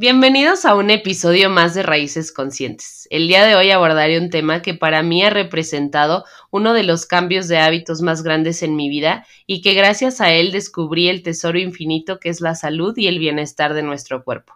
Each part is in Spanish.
Bienvenidos a un episodio más de Raíces Conscientes. El día de hoy abordaré un tema que para mí ha representado uno de los cambios de hábitos más grandes en mi vida y que gracias a él descubrí el tesoro infinito que es la salud y el bienestar de nuestro cuerpo.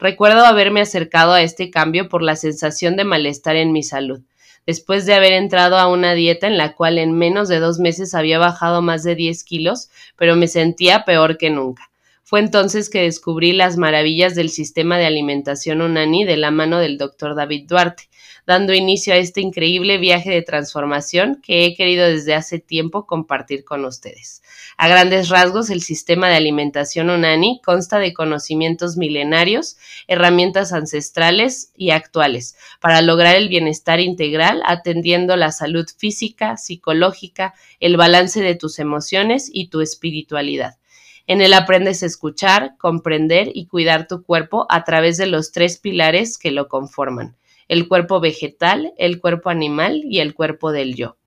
Recuerdo haberme acercado a este cambio por la sensación de malestar en mi salud, después de haber entrado a una dieta en la cual en menos de dos meses había bajado más de 10 kilos, pero me sentía peor que nunca. Fue entonces que descubrí las maravillas del sistema de alimentación Unani de la mano del doctor David Duarte, dando inicio a este increíble viaje de transformación que he querido desde hace tiempo compartir con ustedes. A grandes rasgos, el sistema de alimentación Unani consta de conocimientos milenarios, herramientas ancestrales y actuales para lograr el bienestar integral atendiendo la salud física, psicológica, el balance de tus emociones y tu espiritualidad. En él aprendes a escuchar, comprender y cuidar tu cuerpo a través de los tres pilares que lo conforman, el cuerpo vegetal, el cuerpo animal y el cuerpo del yo.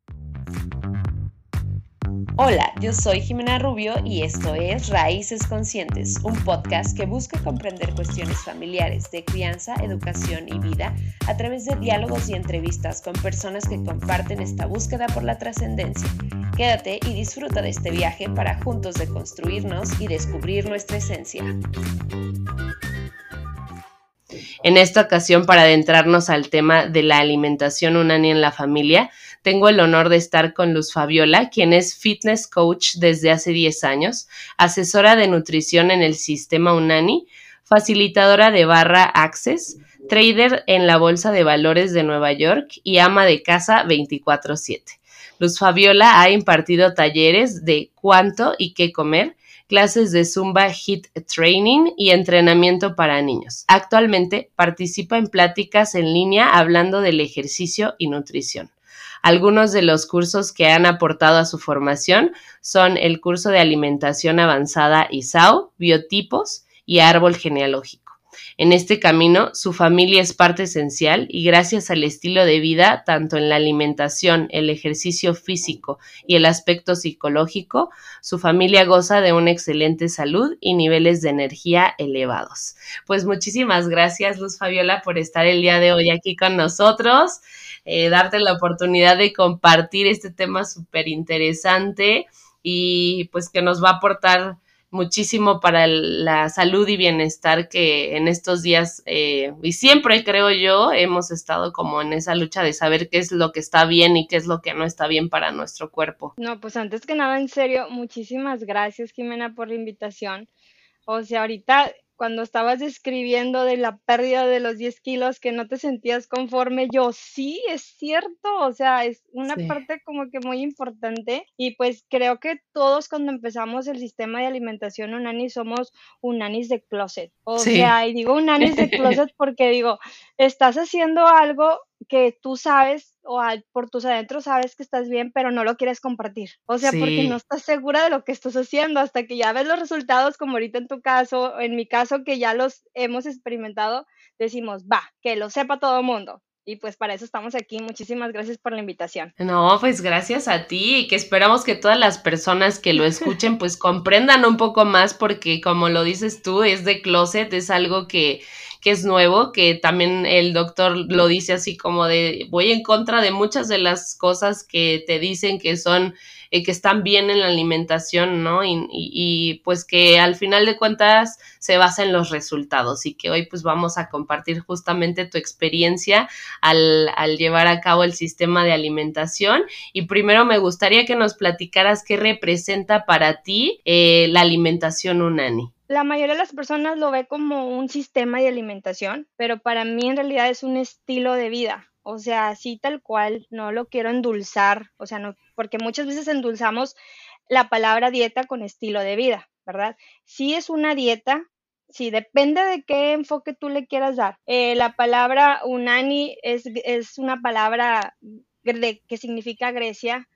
Hola, yo soy Jimena Rubio y esto es Raíces Conscientes, un podcast que busca comprender cuestiones familiares de crianza, educación y vida a través de diálogos y entrevistas con personas que comparten esta búsqueda por la trascendencia. Quédate y disfruta de este viaje para juntos deconstruirnos y descubrir nuestra esencia. En esta ocasión, para adentrarnos al tema de la alimentación unani en la familia, tengo el honor de estar con Luz Fabiola, quien es fitness coach desde hace 10 años, asesora de nutrición en el sistema Unani, facilitadora de barra Access, trader en la Bolsa de Valores de Nueva York y ama de casa 24/7. Luz Fabiola ha impartido talleres de cuánto y qué comer, clases de Zumba HIT Training y entrenamiento para niños. Actualmente participa en pláticas en línea hablando del ejercicio y nutrición. Algunos de los cursos que han aportado a su formación son el curso de alimentación avanzada ISAO, biotipos y árbol genealógico. En este camino, su familia es parte esencial y gracias al estilo de vida, tanto en la alimentación, el ejercicio físico y el aspecto psicológico, su familia goza de una excelente salud y niveles de energía elevados. Pues muchísimas gracias, Luz Fabiola, por estar el día de hoy aquí con nosotros, eh, darte la oportunidad de compartir este tema súper interesante y pues que nos va a aportar muchísimo para la salud y bienestar que en estos días eh, y siempre creo yo hemos estado como en esa lucha de saber qué es lo que está bien y qué es lo que no está bien para nuestro cuerpo. No, pues antes que nada, en serio, muchísimas gracias Jimena por la invitación. O sea, ahorita cuando estabas describiendo de la pérdida de los 10 kilos, que no te sentías conforme, yo sí, es cierto, o sea, es una parte como que muy importante y pues creo que todos cuando empezamos el sistema de alimentación unani somos unanis de closet, o sea, y digo unanis de closet porque digo, estás haciendo algo que tú sabes o por tus adentros sabes que estás bien, pero no lo quieres compartir. O sea, porque no estás segura de lo que estás haciendo hasta que ya ves los resultados, como ahorita en tu caso, en mi caso, que ya los hemos experimentado, decimos, va, que lo sepa todo el mundo. Y pues para eso estamos aquí. Muchísimas gracias por la invitación. No, pues gracias a ti y que esperamos que todas las personas que lo escuchen pues comprendan un poco más porque como lo dices tú, es de closet, es algo que que es nuevo, que también el doctor lo dice así como de voy en contra de muchas de las cosas que te dicen que son eh, que están bien en la alimentación, ¿no? Y, pues que al final de cuentas se basa en los resultados y que hoy pues vamos a compartir justamente tu experiencia al, al llevar a cabo el sistema de alimentación. Y primero me gustaría que nos platicaras qué representa para ti eh, la alimentación unani la mayoría de las personas lo ve como un sistema de alimentación, pero para mí en realidad es un estilo de vida. O sea, así tal cual, no lo quiero endulzar, o sea, no, porque muchas veces endulzamos la palabra dieta con estilo de vida, ¿verdad? Sí es una dieta, sí, depende de qué enfoque tú le quieras dar. Eh, la palabra unani es, es una palabra que significa Grecia,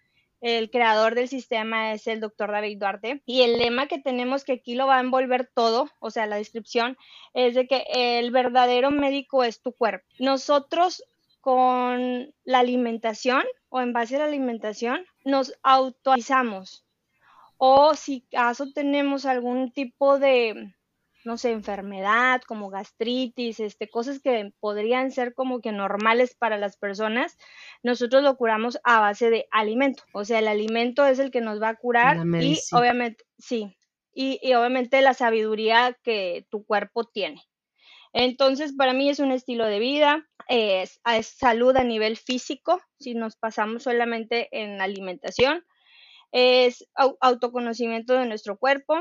el creador del sistema es el doctor David Duarte. Y el lema que tenemos, que aquí lo va a envolver todo, o sea, la descripción, es de que el verdadero médico es tu cuerpo. Nosotros con la alimentación o en base a la alimentación nos autorizamos. O si acaso tenemos algún tipo de no sé, enfermedad, como gastritis, este, cosas que podrían ser como que normales para las personas, nosotros lo curamos a base de alimento. O sea, el alimento es el que nos va a curar y obviamente, sí, y, y obviamente la sabiduría que tu cuerpo tiene. Entonces, para mí es un estilo de vida, es, salud a nivel físico, si nos pasamos solamente en alimentación, es autoconocimiento de nuestro cuerpo,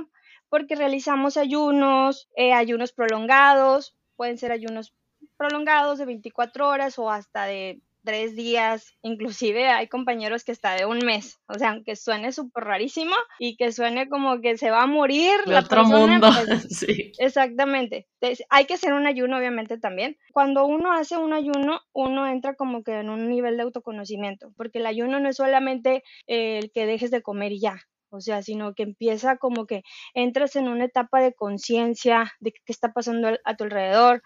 porque realizamos ayunos, eh, ayunos prolongados, pueden ser ayunos prolongados de 24 horas o hasta de tres días, inclusive hay compañeros que está de un mes, o sea, aunque suene súper rarísimo y que suene como que se va a morir la otro mundo. Pues, sí. Exactamente. hay que hacer un ayuno, obviamente, también. Cuando uno hace un ayuno, uno entra como que en un nivel de autoconocimiento, porque el ayuno no es solamente el que dejes de comer y ya, o sea, sino que empieza como que entras en una etapa de conciencia de qué está pasando a tu alrededor,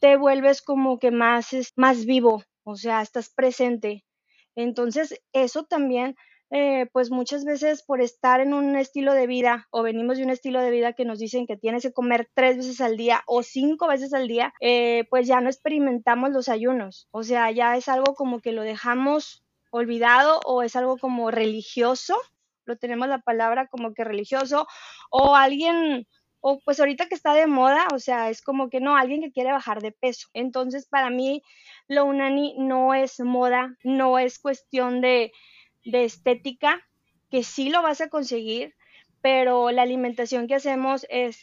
te vuelves como que más, más vivo, o sea, estás presente. Entonces, eso también, eh, pues muchas veces por estar en un estilo de vida o venimos de un estilo de vida que nos dicen que tienes que comer tres veces al día o cinco veces al día, eh, pues ya no experimentamos los ayunos. O sea, ya es algo como que lo dejamos olvidado o es algo como religioso, lo tenemos la palabra como que religioso o alguien o pues ahorita que está de moda, o sea, es como que no, alguien que quiere bajar de peso. Entonces, para mí, lo unani no es moda, no es cuestión de, de estética, que sí lo vas a conseguir, pero la alimentación que hacemos es,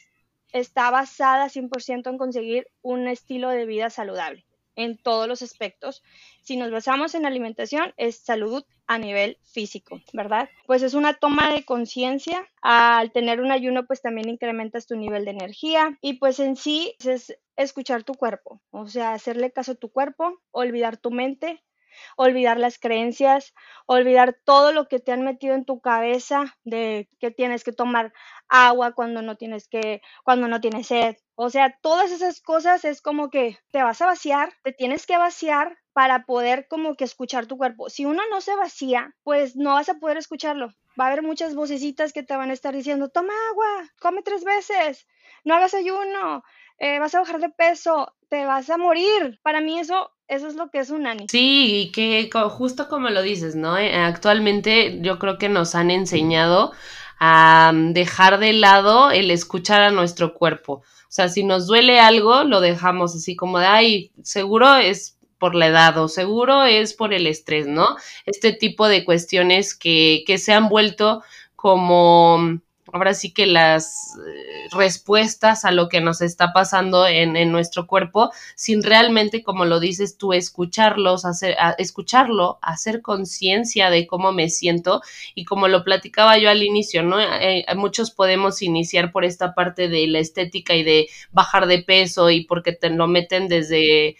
está basada 100% en conseguir un estilo de vida saludable en todos los aspectos. Si nos basamos en alimentación, es salud a nivel físico, ¿verdad? Pues es una toma de conciencia. Al tener un ayuno, pues también incrementas tu nivel de energía y pues en sí es escuchar tu cuerpo, o sea, hacerle caso a tu cuerpo, olvidar tu mente, olvidar las creencias, olvidar todo lo que te han metido en tu cabeza de que tienes que tomar agua cuando no tienes que, cuando no tienes sed. O sea, todas esas cosas es como que te vas a vaciar, te tienes que vaciar para poder como que escuchar tu cuerpo. Si uno no se vacía, pues no vas a poder escucharlo. Va a haber muchas vocecitas que te van a estar diciendo, toma agua, come tres veces, no hagas ayuno, eh, vas a bajar de peso, te vas a morir. Para mí eso eso es lo que es un ani. Sí, y que justo como lo dices, ¿no? Eh, actualmente yo creo que nos han enseñado a mm, dejar de lado el escuchar a nuestro cuerpo. O sea, si nos duele algo, lo dejamos así como de, ay, seguro es por la edad o seguro es por el estrés, ¿no? Este tipo de cuestiones que, que se han vuelto como ahora sí que las eh, respuestas a lo que nos está pasando en, nuestro cuerpo, sin realmente, como lo dices tú, escucharlos, hacer, escucharlo, hacer conciencia de cómo me siento y como lo platicaba yo al inicio, ¿no? Eh, eh, muchos podemos iniciar por esta parte de la estética y de bajar de peso y porque te lo meten desde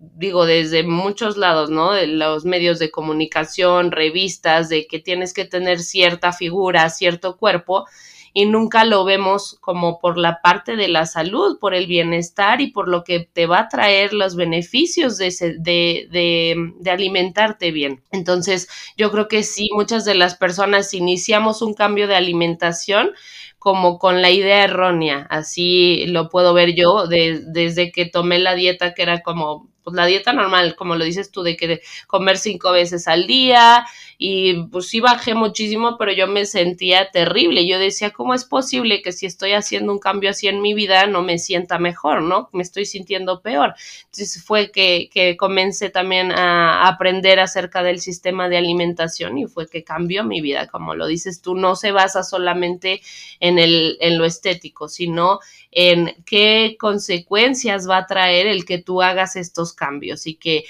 digo, desde muchos lados, ¿no? De los medios de comunicación, revistas, de que tienes que tener cierta figura, cierto cuerpo, y nunca lo vemos como por la parte de la salud, por el bienestar y por lo que te va a traer los beneficios de, de, de, de alimentarte bien. Entonces, yo creo que sí, muchas de las personas iniciamos un cambio de alimentación como con la idea errónea, así lo puedo ver yo desde que tomé la dieta que era como pues la dieta normal, como lo dices tú, de que comer cinco veces al día y pues sí bajé muchísimo, pero yo me sentía terrible. Yo decía, ¿cómo es posible que si estoy haciendo un cambio así en mi vida no me sienta mejor, no? Me estoy sintiendo peor. Entonces fue que, que comencé también a aprender acerca del sistema de alimentación y fue que cambió mi vida. Como lo dices tú, no se basa solamente en, el, en lo estético, sino en qué consecuencias va a traer el que tú hagas estos cambios y que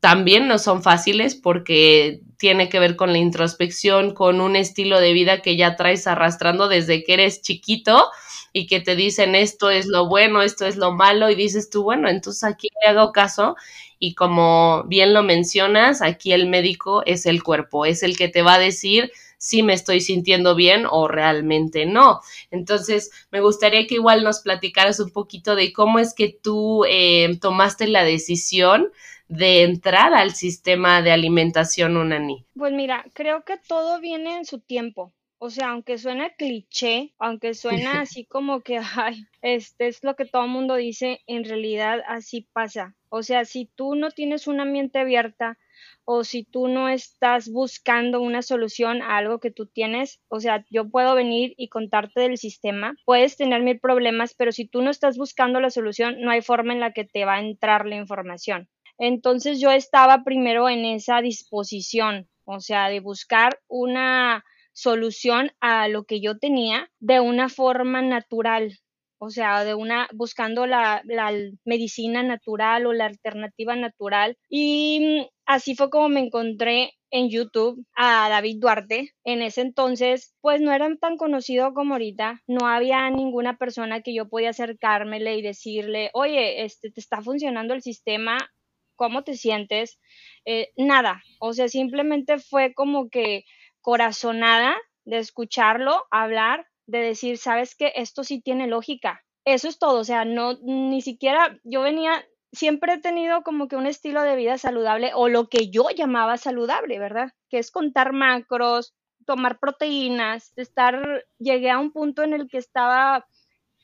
también no son fáciles porque tiene que ver con la introspección, con un estilo de vida que ya traes arrastrando desde que eres chiquito y que te dicen esto es lo bueno, esto es lo malo y dices tú, bueno, entonces aquí le hago caso y como bien lo mencionas, aquí el médico es el cuerpo, es el que te va a decir si me estoy sintiendo bien o realmente no. Entonces, me gustaría que igual nos platicaras un poquito de cómo es que tú eh, tomaste la decisión de entrar al sistema de alimentación UNANI. Pues mira, creo que todo viene en su tiempo. O sea, aunque suena cliché, aunque suena así como que, ay, este es lo que todo el mundo dice, en realidad así pasa. O sea, si tú no tienes una mente abierta o si tú no estás buscando una solución a algo que tú tienes, o sea, yo puedo venir y contarte del sistema, puedes tener mil problemas, pero si tú no estás buscando la solución, no hay forma en la que te va a entrar la información. Entonces yo estaba primero en esa disposición, o sea, de buscar una solución a lo que yo tenía de una forma natural, o sea, de una, buscando la, la, medicina natural o la alternativa natural. Y así fue como me encontré en YouTube a David Duarte. En ese entonces, pues no era tan conocido como ahorita. No había ninguna persona que yo podía acercármele y decirle, oye, este, te está funcionando el sistema, ¿cómo te sientes? Eh, nada. O sea, simplemente fue como que corazonada de escucharlo hablar, de decir, sabes que esto sí tiene lógica. Eso es todo, o sea, no, ni siquiera yo venía, siempre he tenido como que un estilo de vida saludable o lo que yo llamaba saludable, ¿verdad? Que es contar macros, tomar proteínas, estar, llegué a un punto en el que estaba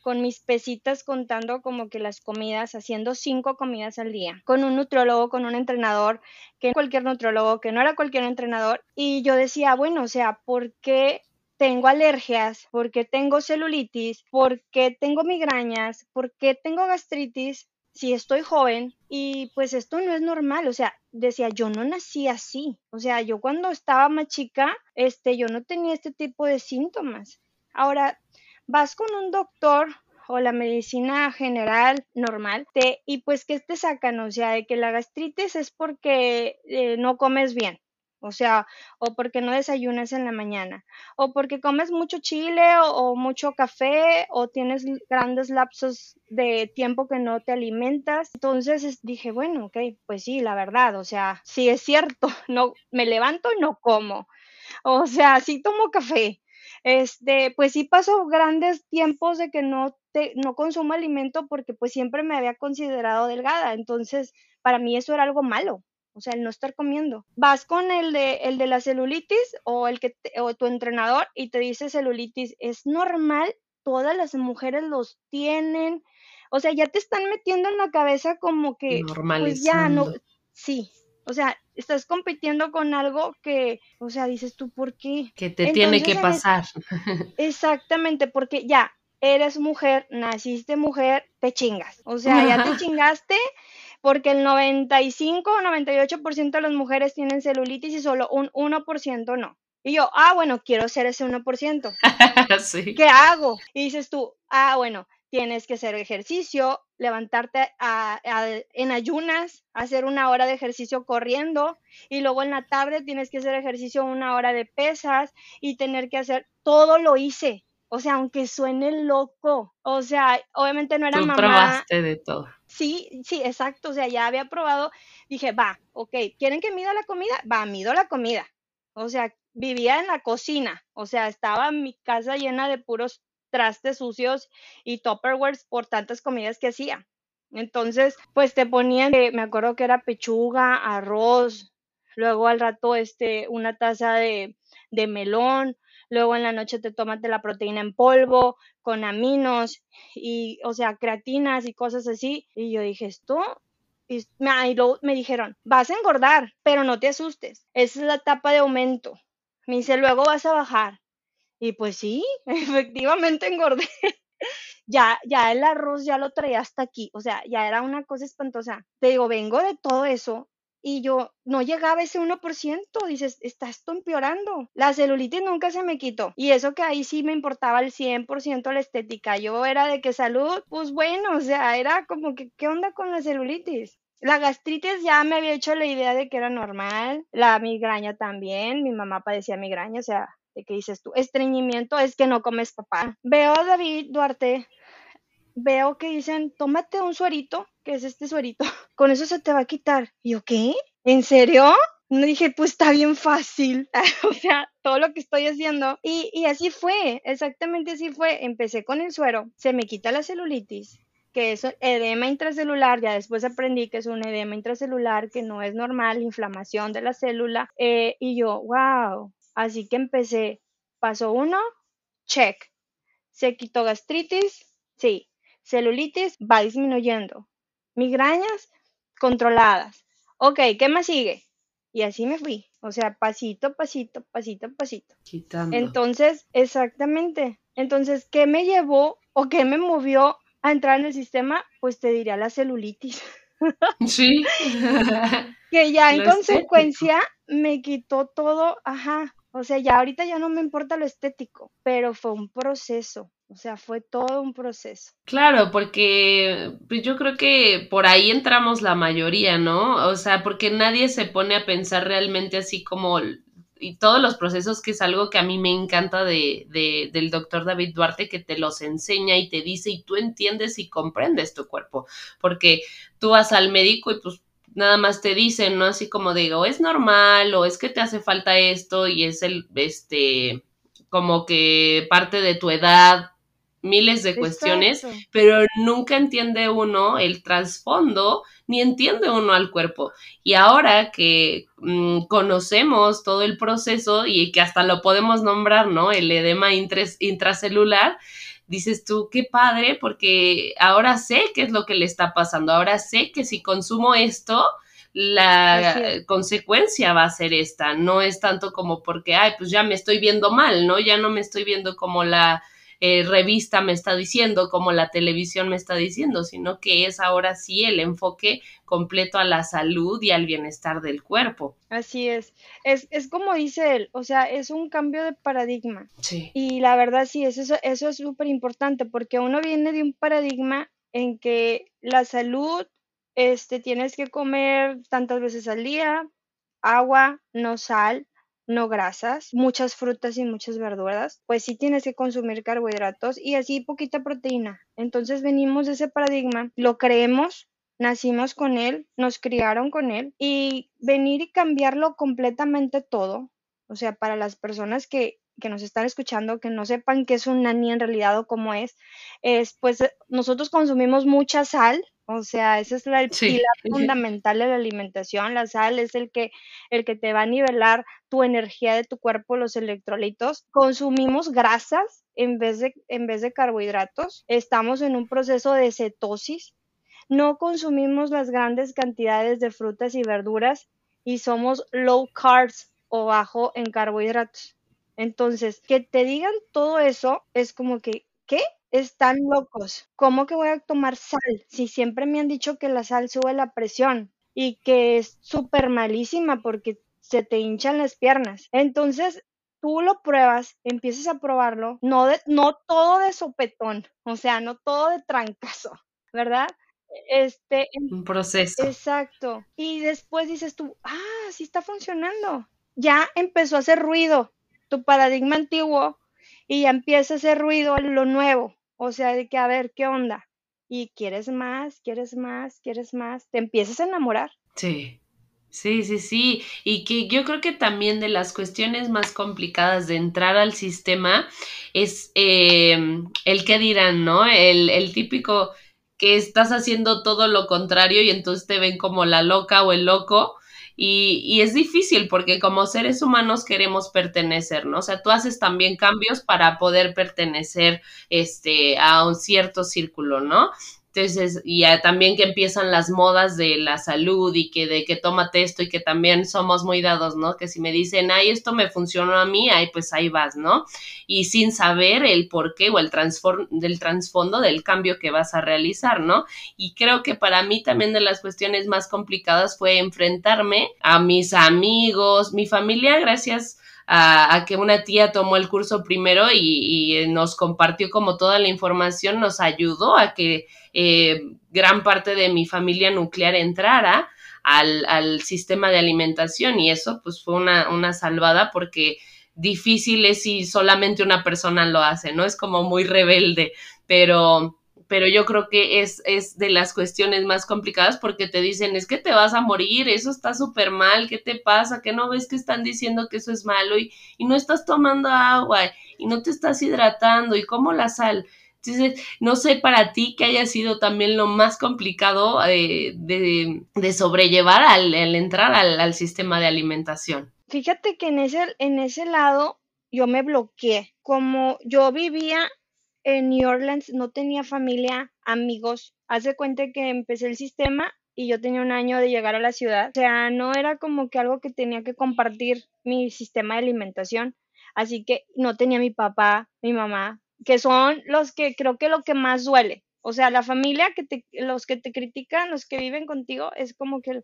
con mis pesitas contando como que las comidas, haciendo cinco comidas al día, con un nutriólogo, con un entrenador, que cualquier nutriólogo, que no era cualquier entrenador, y yo decía, bueno, o sea, ¿por qué tengo alergias? ¿Por qué tengo celulitis? ¿Por qué tengo migrañas? ¿Por qué tengo gastritis? Si estoy joven y pues esto no es normal, o sea, decía, yo no nací así, o sea, yo cuando estaba más chica, este, yo no tenía este tipo de síntomas. Ahora, vas con un doctor o la medicina general normal te, y pues que te sacan, o sea, de que la gastritis es porque eh, no comes bien. O sea, o porque no desayunas en la mañana, o porque comes mucho chile o, mucho café, o tienes grandes lapsos de tiempo que no te alimentas. Entonces dije, bueno, ok, pues sí, la verdad, o sea, sí es cierto, no, me levanto y no como. O sea, sí tomo café, este, pues sí pasó grandes tiempos de que no te, no consumo alimento porque pues siempre me había considerado delgada, entonces para mí eso era algo malo, o sea, el no estar comiendo. Vas con el de, el de la celulitis o el que o tu entrenador y te dice celulitis, es normal, todas las mujeres los tienen. O sea, ya te están metiendo en la cabeza como que pues ya no sí, o sea, estás compitiendo con algo que, o sea, dices tú, ¿por qué? Que te tiene que pasar. Exactamente, porque ya eres mujer, naciste mujer, te chingas. O sea, ya te chingaste porque el 95 o 98% de las mujeres tienen celulitis y solo un 1% no. Y yo, ah, bueno, quiero ser ese 1%. sí. ¿Qué hago? Y dices tú, ah, bueno, tienes que hacer ejercicio, levantarte en ayunas, hacer una hora de ejercicio corriendo y luego en la tarde tienes que hacer ejercicio una hora de pesas y tener que hacer, todo lo hice. O sea, aunque suene loco, o sea, obviamente no era Tú probaste de todo. Sí, sí, exacto, o sea, ya había probado, dije, va, ok, ¿quieren que mida la comida? Va, mido la comida. O sea, vivía en la cocina, o sea, estaba mi casa llena de puros trastes sucios y topperwares por tantas comidas que hacía. Entonces, pues te ponían, eh, me acuerdo que era pechuga, arroz, luego al rato este, una taza de, de melón, luego en la noche te tomas la proteína en polvo con aminos y, o sea, creatinas y cosas así. Y yo dije, esto y me, me dijeron, vas a engordar, pero no te asustes. Esa es la etapa de aumento. Me dice, luego vas a bajar. Y pues sí, efectivamente engordé. ya, ya el arroz ya lo traía hasta aquí, o sea, ya era una cosa espantosa. Te digo, vengo de todo eso y yo no llegaba a ese 1%, dices, está esto empeorando. La celulitis nunca se me quitó. Y eso que ahí sí me importaba el 100% la estética. Yo era de que salud, pues bueno, o sea, era como que, ¿qué onda con la celulitis? La gastritis ya me había hecho la idea de que era normal, la migraña también, mi mamá padecía migraña, o sea, de qué dices tú, estreñimiento es que no comes papá. Veo a David Duarte, veo que dicen, tómate un suerito, que es este suerito, con eso se te va a quitar. Y yo, ¿qué? ¿En serio? Me dije, pues está bien fácil, o sea, todo lo que estoy haciendo. Y, y así fue, exactamente así fue. Empecé con el suero, se me quita la celulitis, que es edema intracelular, ya después aprendí que es un edema intracelular, que no es normal, inflamación de la célula, eh, y yo, wow, Así que empecé Paso uno, check. Se quitó gastritis, sí. Celulitis va disminuyendo. Migrañas controladas. Ok, ¿qué más sigue? Y así me fui. O sea, pasito, pasito, pasito, pasito. Quitando. Entonces, exactamente. Entonces, ¿qué me llevó o qué me movió a entrar en el sistema? Pues te diría la celulitis. Sí. que ya en Lo consecuencia me quitó todo, ajá. O sea, ya ahorita ya no me importa lo estético, pero fue un proceso. O sea, fue todo un proceso. Claro, porque pues yo creo que por ahí entramos la mayoría, ¿no? O sea, porque nadie se pone a pensar realmente así como y todos los procesos, que es algo que a mí me encanta de, de, del doctor David Duarte, que te los enseña y te dice y tú entiendes y comprendes tu cuerpo, porque tú vas al médico y pues nada más te dicen, ¿no? Así como digo, es normal o es que te hace falta esto y es el, este, como que parte de tu edad, miles de cuestiones, Exacto. pero nunca entiende uno el trasfondo ni entiende uno al cuerpo. Y ahora que mmm, conocemos todo el proceso y que hasta lo podemos nombrar, ¿no? El edema intres, intracelular, dices tú, qué padre, porque ahora sé qué es lo que le está pasando, ahora sé que si consumo esto, la consecuencia va a ser esta, no es tanto como porque, ay, pues ya me estoy viendo mal, ¿no? Ya no me estoy viendo como la eh, revista me está diciendo, como la televisión me está diciendo, sino que es ahora sí el enfoque completo a la salud y al bienestar del cuerpo. Así es. Es, es como dice él, o sea, es un cambio de paradigma. Sí. Y la verdad sí, eso, eso es súper importante porque uno viene de un paradigma en que la salud, este, tienes que comer tantas veces al día, agua, no sal, no grasas, muchas frutas y muchas verduras, pues sí tienes que consumir carbohidratos y así poquita proteína. Entonces venimos de ese paradigma, lo creemos, nacimos con él, nos criaron con él y venir y cambiarlo completamente todo, o sea, para las personas que, que nos están escuchando, que no sepan qué es un nani en realidad o cómo es, es pues nosotros consumimos mucha sal, o sea, ese es el Sí. pilar fundamental de la alimentación. La sal es el que, el que te va a nivelar tu energía de tu cuerpo, los electrolitos. Consumimos grasas en vez de, en vez de carbohidratos. Estamos en un proceso de cetosis. No consumimos las grandes cantidades de frutas y verduras y somos low carbs o bajo en carbohidratos. Entonces, que te digan todo eso es como que, ¿qué? Están locos. ¿Cómo que voy a tomar sal? Si siempre me han dicho que la sal sube la presión y que es súper malísima porque se te hinchan las piernas. Entonces, tú lo pruebas, empiezas a probarlo, no, de, no todo de sopetón, o sea, no todo de trancazo, ¿verdad? Este, un proceso. Exacto. Y después dices tú, ah, sí está funcionando. Ya empezó a hacer ruido tu paradigma antiguo y ya empieza a hacer ruido lo nuevo. O sea, de que a ver, ¿qué onda? Y quieres más, quieres más, quieres más, te empiezas a enamorar. Sí. Sí, sí, sí. Y que yo creo que también de las cuestiones más complicadas de entrar al sistema es eh, el que dirán, ¿no? El, el típico que estás haciendo todo lo contrario y entonces te ven como la loca o el loco. Y, y, es difícil porque como seres humanos queremos pertenecer, ¿no? O sea, tú haces también cambios para poder pertenecer este, a un cierto círculo, ¿no? Entonces, y también que empiezan las modas de la salud y que de que tómate esto y que también somos muy dados, ¿no? Que si me dicen, ay, esto me funcionó a mí, ay, pues ahí vas, ¿no? Y sin saber el por qué o el del trasfondo del cambio que vas a realizar, ¿no? Y creo que para mí también de las cuestiones más complicadas fue enfrentarme a mis amigos, mi familia, gracias a, a, que una tía tomó el curso primero y, y, nos compartió como toda la información, nos ayudó a que eh, gran parte de mi familia nuclear entrara al, al, sistema de alimentación y eso pues fue una, una salvada porque difícil es si solamente una persona lo hace, ¿no? Es como muy rebelde, pero pero yo creo que es, es de las cuestiones más complicadas porque te dicen, es que te vas a morir, eso está súper mal, ¿qué te pasa? ¿Que no ves que están diciendo que eso es malo y, y no estás tomando agua y no te estás hidratando y como la sal? Entonces, no sé para ti qué haya sido también lo más complicado eh, de, sobrellevar al, entrar al, al, sistema de alimentación. Fíjate que en ese, en ese lado yo me bloqueé. Como yo vivía en New Orleans, no tenía familia, amigos. Hace cuenta que empecé el sistema y yo tenía un año de llegar a la ciudad. O sea, no era como que algo que tenía que compartir mi sistema de alimentación. Así que no tenía mi papá, mi mamá, que son los que creo que lo que más duele. O sea, la familia que te, los que te critican, los que viven contigo, es como que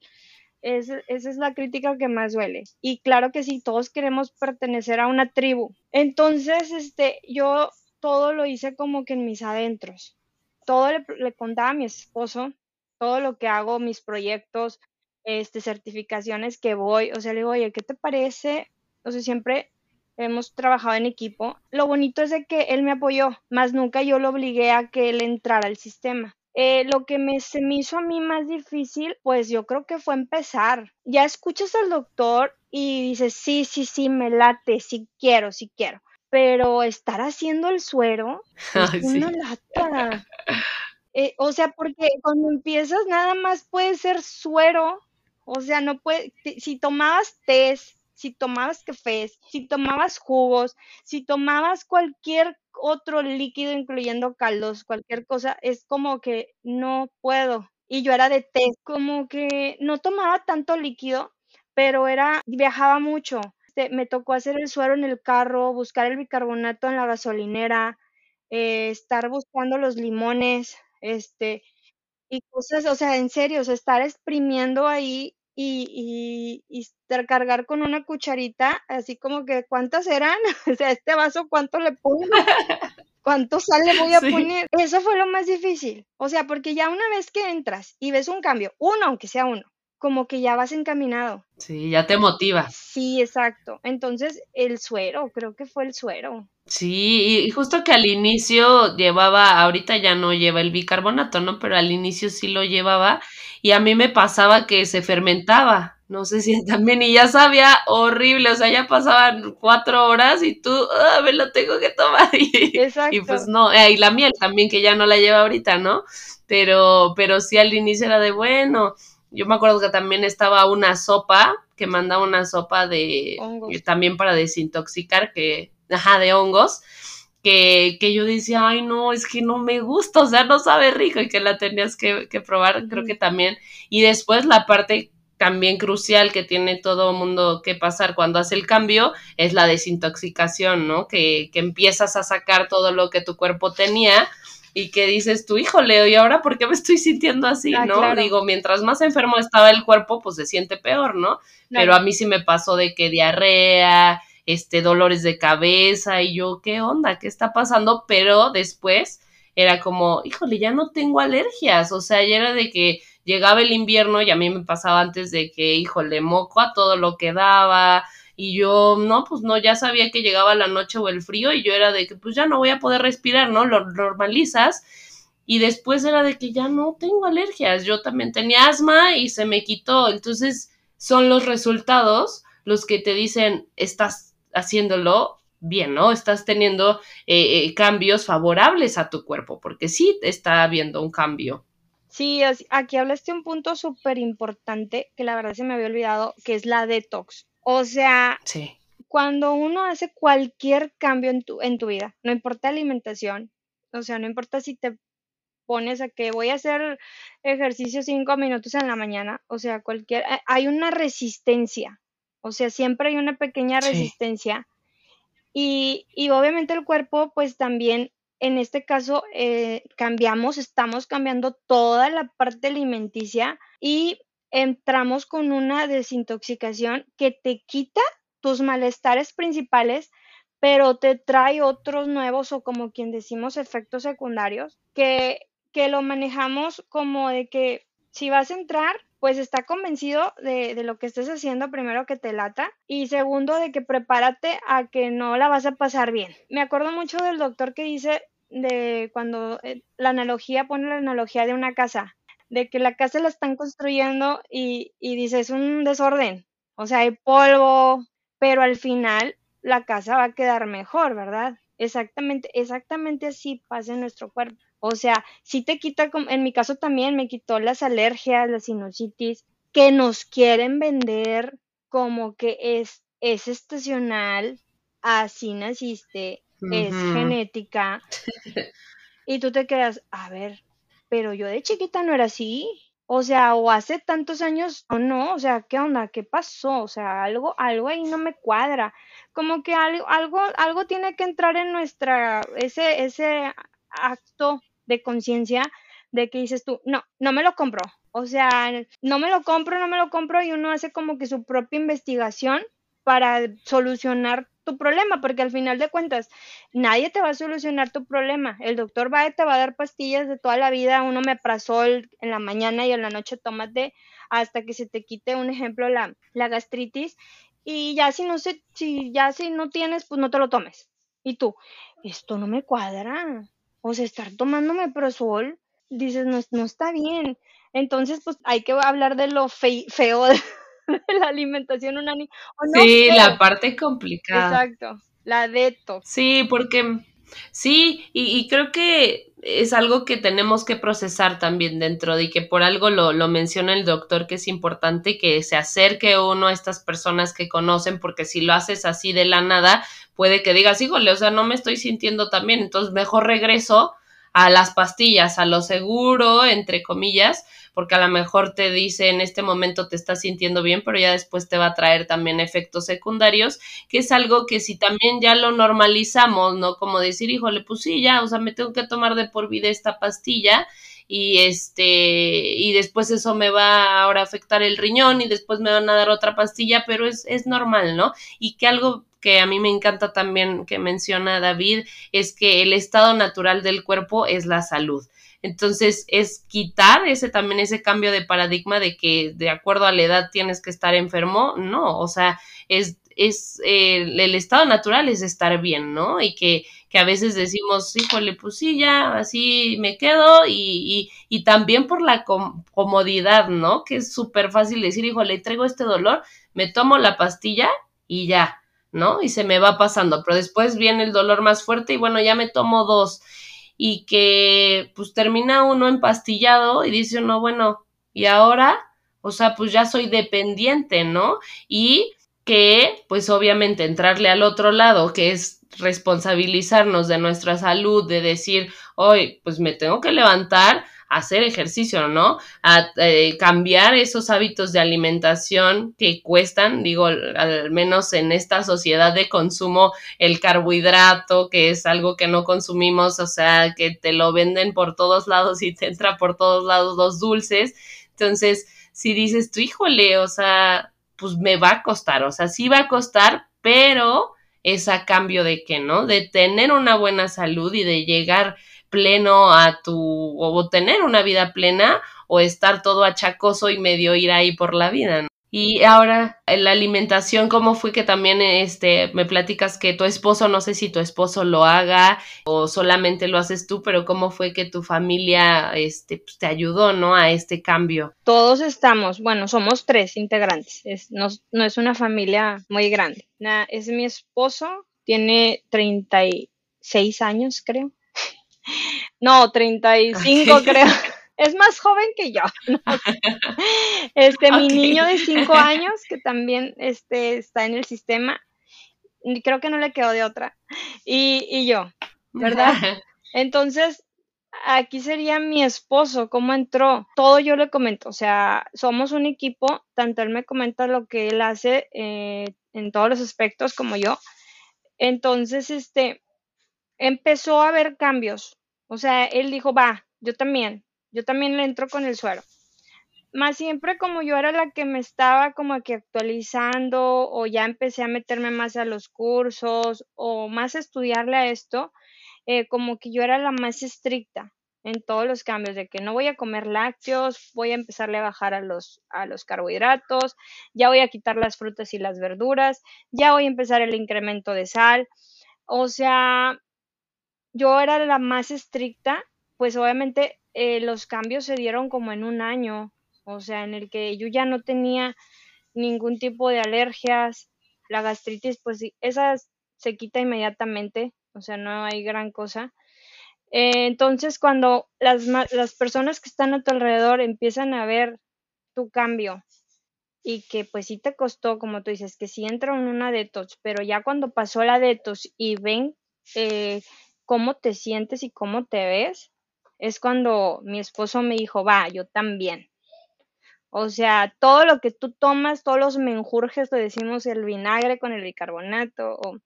esa es la crítica que más duele. Y claro que sí, todos queremos pertenecer a una tribu. Entonces, este, yo todo lo hice como que en mis adentros. Todo le, le contaba a mi esposo, todo lo que hago, mis proyectos, este, certificaciones que voy. O sea, le digo, oye, ¿qué te parece? O sea, siempre hemos trabajado en equipo. Lo bonito es de que él me apoyó, más nunca yo lo obligué a que él entrara al sistema. Eh, lo que me, se me hizo a mí más difícil, pues yo creo que fue empezar. Ya escuchas al doctor y dices, sí, sí, sí, me late, sí quiero, sí quiero. Pero estar haciendo el suero es una lata. Eh, o sea, porque cuando empiezas nada más puede ser suero. O sea, no puede, si tomabas test, si tomabas cafés, si tomabas jugos, si tomabas cualquier otro líquido, incluyendo caldos, cualquier cosa, es como que no puedo. Y yo era de té, como que no tomaba tanto líquido, pero era, viajaba mucho. Este, me tocó hacer el suero en el carro, buscar el bicarbonato en la gasolinera, eh, estar buscando los limones, este, y cosas, o sea, en serio, o sea, estar exprimiendo ahí y, y, cargar con una cucharita, así como que, ¿cuántas eran? o sea, este vaso, ¿cuánto le pongo? ¿Cuánto sal le voy a poner? Eso fue lo más difícil. O sea, porque ya una vez que entras y ves un cambio, uno, aunque sea uno, como que ya vas encaminado. Sí, ya te motiva. Sí, exacto. Entonces, el suero, creo que fue el suero. Sí, y justo que al inicio llevaba, ahorita ya no lleva el bicarbonato, ¿no? Pero al inicio sí lo llevaba y a mí me pasaba que se fermentaba. No sé si también, y ya sabía horrible, o sea, ya pasaban cuatro horas y tú, ah, me lo tengo que tomar. Y, Exacto. y pues no, eh, y la miel también, que ya no la lleva ahorita, ¿no? Pero, pero sí al inicio era de bueno. Yo me acuerdo que también estaba una sopa, que mandaba una sopa de, eh, también para desintoxicar, que ajá, de hongos, que, que, yo decía, ay, no, es que no me gusta, o sea, no sabe rico y que la tenías que, que probar, creo que también. Y después la parte también crucial que tiene todo mundo que pasar cuando hace el cambio es la desintoxicación, ¿no? Que, que empiezas a sacar todo lo que tu cuerpo tenía y que dices tú, híjole, ¿y ahora por qué me estoy sintiendo así? Ah, ¿No? Digo, mientras más enfermo estaba el cuerpo, pues se siente peor, ¿no? Pero a mí sí me pasó de que diarrea, este, dolores de cabeza y yo, ¿qué onda? ¿Qué está pasando? Pero después era como, híjole, ya no tengo alergias, o sea, ya era de que llegaba el invierno y a mí me pasaba antes de que, híjole, moco a todo lo que daba y yo, no, pues no, ya sabía que llegaba la noche o el frío y yo era de que, pues ya no voy a poder respirar, ¿no? Lo normalizas y después era de que ya no tengo alergias, yo también tenía asma y se me quitó, entonces son los resultados los que te dicen, estás haciéndolo bien, ¿no? Estás teniendo eh, eh, cambios favorables a tu cuerpo, porque sí está habiendo un cambio. Sí, aquí hablaste un punto súper importante que la verdad se me había olvidado, que es la detox. O sea, cuando uno hace cualquier cambio en tu, en tu vida, no importa alimentación, o sea, no importa si te pones a que voy a hacer ejercicio cinco minutos en la mañana, o sea, cualquier, hay una resistencia, o sea, siempre hay una pequeña resistencia. Y, y, obviamente el cuerpo, pues también, en este caso, eh, cambiamos, estamos cambiando toda la parte alimenticia y entramos con una desintoxicación que te quita tus malestares principales, pero te trae otros nuevos o como quien decimos efectos secundarios que, que lo manejamos como de que si vas a entrar, pues está convencido de, de, lo que estés haciendo, primero que te lata y segundo de que prepárate a que no la vas a pasar bien. Me acuerdo mucho del doctor que dice de cuando eh, la analogía pone la analogía de una casa, de que la casa la están construyendo y, y dice es un desorden, o sea, hay polvo, pero al final la casa va a quedar mejor, ¿verdad? Exactamente, exactamente así pasa en nuestro cuerpo. O sea, sí te quita, en mi caso también me quitó las alergias, la sinusitis, que nos quieren vender como que es, es estacional, así naciste, es genética. y tú te quedas, a ver, pero yo de chiquita no era así. O sea, o hace tantos años o no, o sea, ¿qué onda? ¿Qué pasó? O sea, algo, algo ahí no me cuadra. Como que algo, algo, algo tiene que entrar en nuestra, ese, ese acto de conciencia de que dices tú, no, no me lo compro. O sea, no me lo compro, no me lo compro y uno hace como que su propia investigación para solucionar tu problema, porque al final de cuentas nadie te va a solucionar tu problema. El doctor va te va a dar pastillas de toda la vida, uno me el en la mañana y en la noche tómate hasta que se te quite, un ejemplo, la, la gastritis y ya si no sé, si ya si no tienes, pues no te lo tomes. Y tú, esto no me cuadra. O sea, estar tomándome prosol, dices, no, no está bien. Entonces, pues hay que hablar de lo feo la alimentación una niña. sí, la parte complicada. Exacto, la deto. Sí, porque sí, y, creo que es algo que tenemos que procesar también dentro de que por algo lo, lo menciona el doctor que es importante que se acerque uno a estas personas que conocen porque si lo haces así de la nada puede que digas híjole o sea no me estoy sintiendo tan bien entonces mejor regreso a las pastillas a lo seguro entre comillas porque a lo mejor te dice en este momento te estás sintiendo bien, pero ya después te va a traer también efectos secundarios, que es algo que si también ya lo normalizamos, ¿no? Como decir, híjole, pues sí, ya, o sea, me tengo que tomar de por vida esta pastilla y este y después eso me va ahora a afectar el riñón y después me van a dar otra pastilla, pero es, es normal, ¿no? Y que algo que a mí me encanta también que menciona David es que el estado natural del cuerpo es la salud. Entonces es quitar ese también ese cambio de paradigma de que de acuerdo a la edad tienes que estar enfermo, no, o sea, es, es eh, el estado natural es estar bien, ¿no? Y que, que a veces decimos, híjole, pues sí, ya, así me quedo y, y, y también por la comodidad, ¿no? Que es súper fácil decir, híjole, traigo este dolor, me tomo la pastilla y ya, ¿no? Y se me va pasando, pero después viene el dolor más fuerte y bueno, ya me tomo dos y que pues termina uno empastillado y dice uno, bueno, y ahora, o sea, pues ya soy dependiente, ¿no? Y que pues obviamente entrarle al otro lado, que es responsabilizarnos de nuestra salud, de decir, hoy pues me tengo que levantar, hacer ejercicio, ¿no? A eh, cambiar esos hábitos de alimentación que cuestan, digo, al menos en esta sociedad de consumo, el carbohidrato, que es algo que no consumimos, o sea, que te lo venden por todos lados y te entra por todos lados los dulces. Entonces, si dices tú, híjole, o sea, pues me va a costar, o sea, sí va a costar, pero es a cambio de qué, ¿no? De tener una buena salud y de llegar pleno a tu, o tener una vida plena, o estar todo achacoso y medio ir ahí por la vida. Y ahora, la alimentación, ¿cómo fue que también este, me platicas que tu esposo, no sé si tu esposo lo haga o solamente lo haces tú, pero cómo fue que tu familia este, pues, te ayudó, ¿no? A este cambio. Todos estamos, bueno, somos tres integrantes, es, no, no es una familia muy grande. es mi esposo, tiene 36 años, creo. No, 35 creo. Es más joven que yo. Este, mi niño de 5 años, que también este, está en el sistema, creo que no le quedó de otra. Y, y yo, ¿verdad? Entonces, aquí sería mi esposo, cómo entró. Todo yo le comento, o sea, somos un equipo, tanto él me comenta lo que él hace eh, en todos los aspectos como yo. Entonces, este, empezó a haber cambios. O sea, él dijo, va, yo también, yo también le entro con el suero. Más siempre como yo era la que me estaba como que actualizando o ya empecé a meterme más a los cursos o más a estudiarle a esto, eh, como que yo era la más estricta en todos los cambios de que no voy a comer lácteos, voy a empezarle a bajar a los, a los carbohidratos, ya voy a quitar las frutas y las verduras, ya voy a empezar el incremento de sal. O sea, yo era la más estricta, pues obviamente eh, los cambios se dieron como en un año, o sea, en el que yo ya no tenía ningún tipo de alergias, la gastritis, pues esa se quita inmediatamente, o sea, no hay gran cosa. Eh, entonces, cuando las, las personas que están a tu alrededor empiezan a ver tu cambio, y que pues sí te costó, como tú dices, que sí entra en una detox, pero ya cuando pasó la detox y ven eh, cómo te sientes y cómo te ves, es cuando mi esposo me dijo, va, yo también. O sea, todo lo que tú tomas, todos los menjurjes, le decimos el vinagre con el bicarbonato o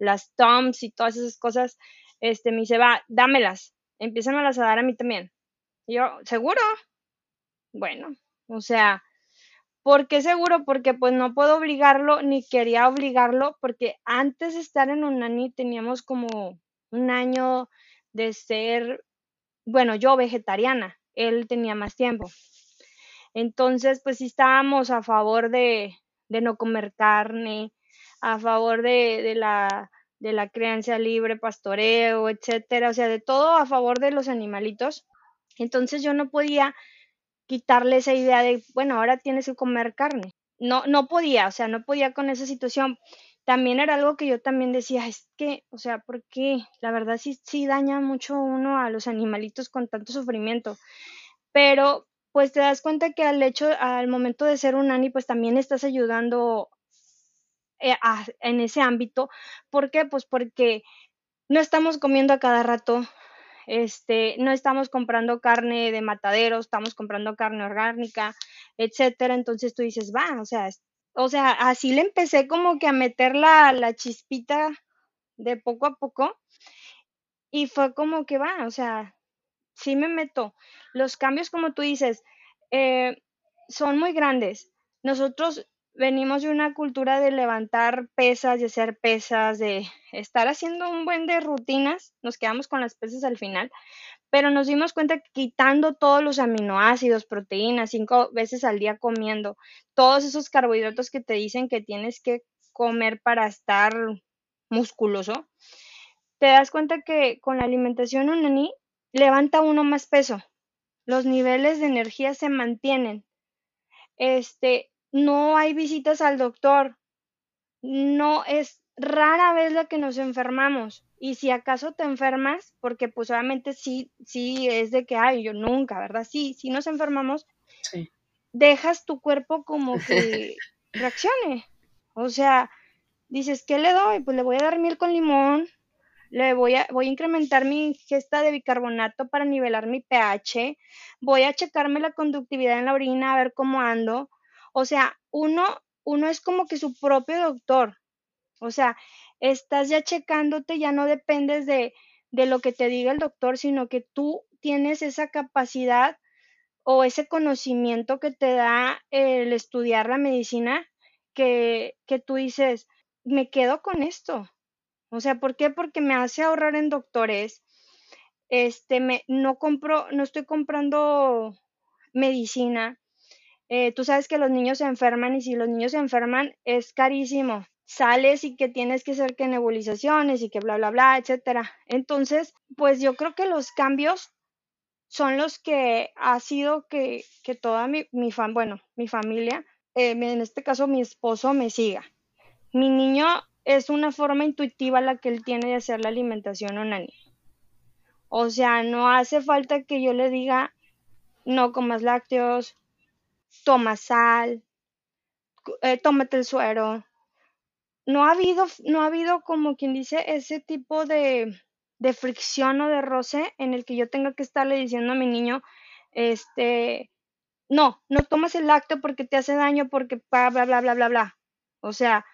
las toms y todas esas cosas, este, me dice, va, dámelas, empiezan a dar a mí también. Y yo, ¿seguro? Bueno, o sea, ¿por qué seguro? Porque pues no puedo obligarlo, ni quería obligarlo, porque antes de estar en Unani teníamos como un año de ser, bueno, yo vegetariana, él tenía más tiempo. Entonces, pues sí estábamos a favor de, de no comer carne, a favor de, de la de la crianza libre, pastoreo, etcétera, o sea, de todo a favor de los animalitos. Entonces yo no podía quitarle esa idea de, bueno, ahora tienes que comer carne. No, no podía, o sea, no podía con esa situación. También era algo que yo también decía, es que, o sea, ¿por qué? La verdad sí, sí daña mucho uno a los animalitos con tanto sufrimiento. Pero pues te das cuenta que al hecho, al momento de ser un nani, pues también estás ayudando eh, en ese ámbito. ¿Por qué? Pues porque no estamos comiendo a cada rato, este, no estamos comprando carne de matadero, estamos comprando carne orgánica, etcétera. Entonces tú dices, va, o sea, o sea, así le empecé como que a meter la, la chispita de poco a poco y fue como que va, o sea, sí me meto. Los cambios, como tú dices, eh, son muy grandes. Nosotros venimos de una cultura de levantar pesas, de hacer pesas, de estar haciendo un buen de rutinas, nos quedamos con las pesas al final, pero nos dimos cuenta que quitando todos los aminoácidos, proteínas, cinco veces al día comiendo, todos esos carbohidratos que te dicen que tienes que comer para estar musculoso, te das cuenta que con la alimentación unani levanta uno más peso, los niveles de energía se mantienen. Este, no hay visitas al doctor, no es rara vez la que nos enfermamos. Y si acaso te enfermas, porque pues obviamente sí, sí es de que, ay, yo nunca, ¿verdad? Sí, si nos enfermamos, dejas tu cuerpo como que reaccione. O sea, dices, ¿qué le doy? Pues le voy a dar miel con limón, le voy a, voy a incrementar mi ingesta de bicarbonato para nivelar mi pH, voy a checarme la conductividad en la orina a ver cómo ando, o sea, uno, uno es como que su propio doctor. O sea, estás ya checándote, ya no dependes de, de lo que te diga el doctor, sino que tú tienes esa capacidad o ese conocimiento que te da el estudiar la medicina, que, que tú dices, me quedo con esto. O sea, ¿por qué? Porque me hace ahorrar en doctores. Este, me, no compro, no estoy comprando medicina. Eh, tú sabes que los niños se enferman y si los niños se enferman es carísimo. Sales y que tienes que hacer que nebulizaciones y que bla, bla, bla, etcétera. Entonces, pues yo creo que los cambios son los que ha sido que, que toda mi, mi bueno, mi familia, eh, en este caso mi esposo, me siga. Mi niño es una forma intuitiva la que él tiene de hacer la alimentación onani. O sea, no hace falta que yo le diga no comas lácteos, toma sal, eh, tómate el suero. No ha habido, no ha habido como quien dice ese tipo de, de fricción o de roce en el que yo tenga que estarle diciendo a mi niño, este, no, no tomas el lácteo porque te hace daño, porque bla, bla, bla, bla, bla, bla. O sea,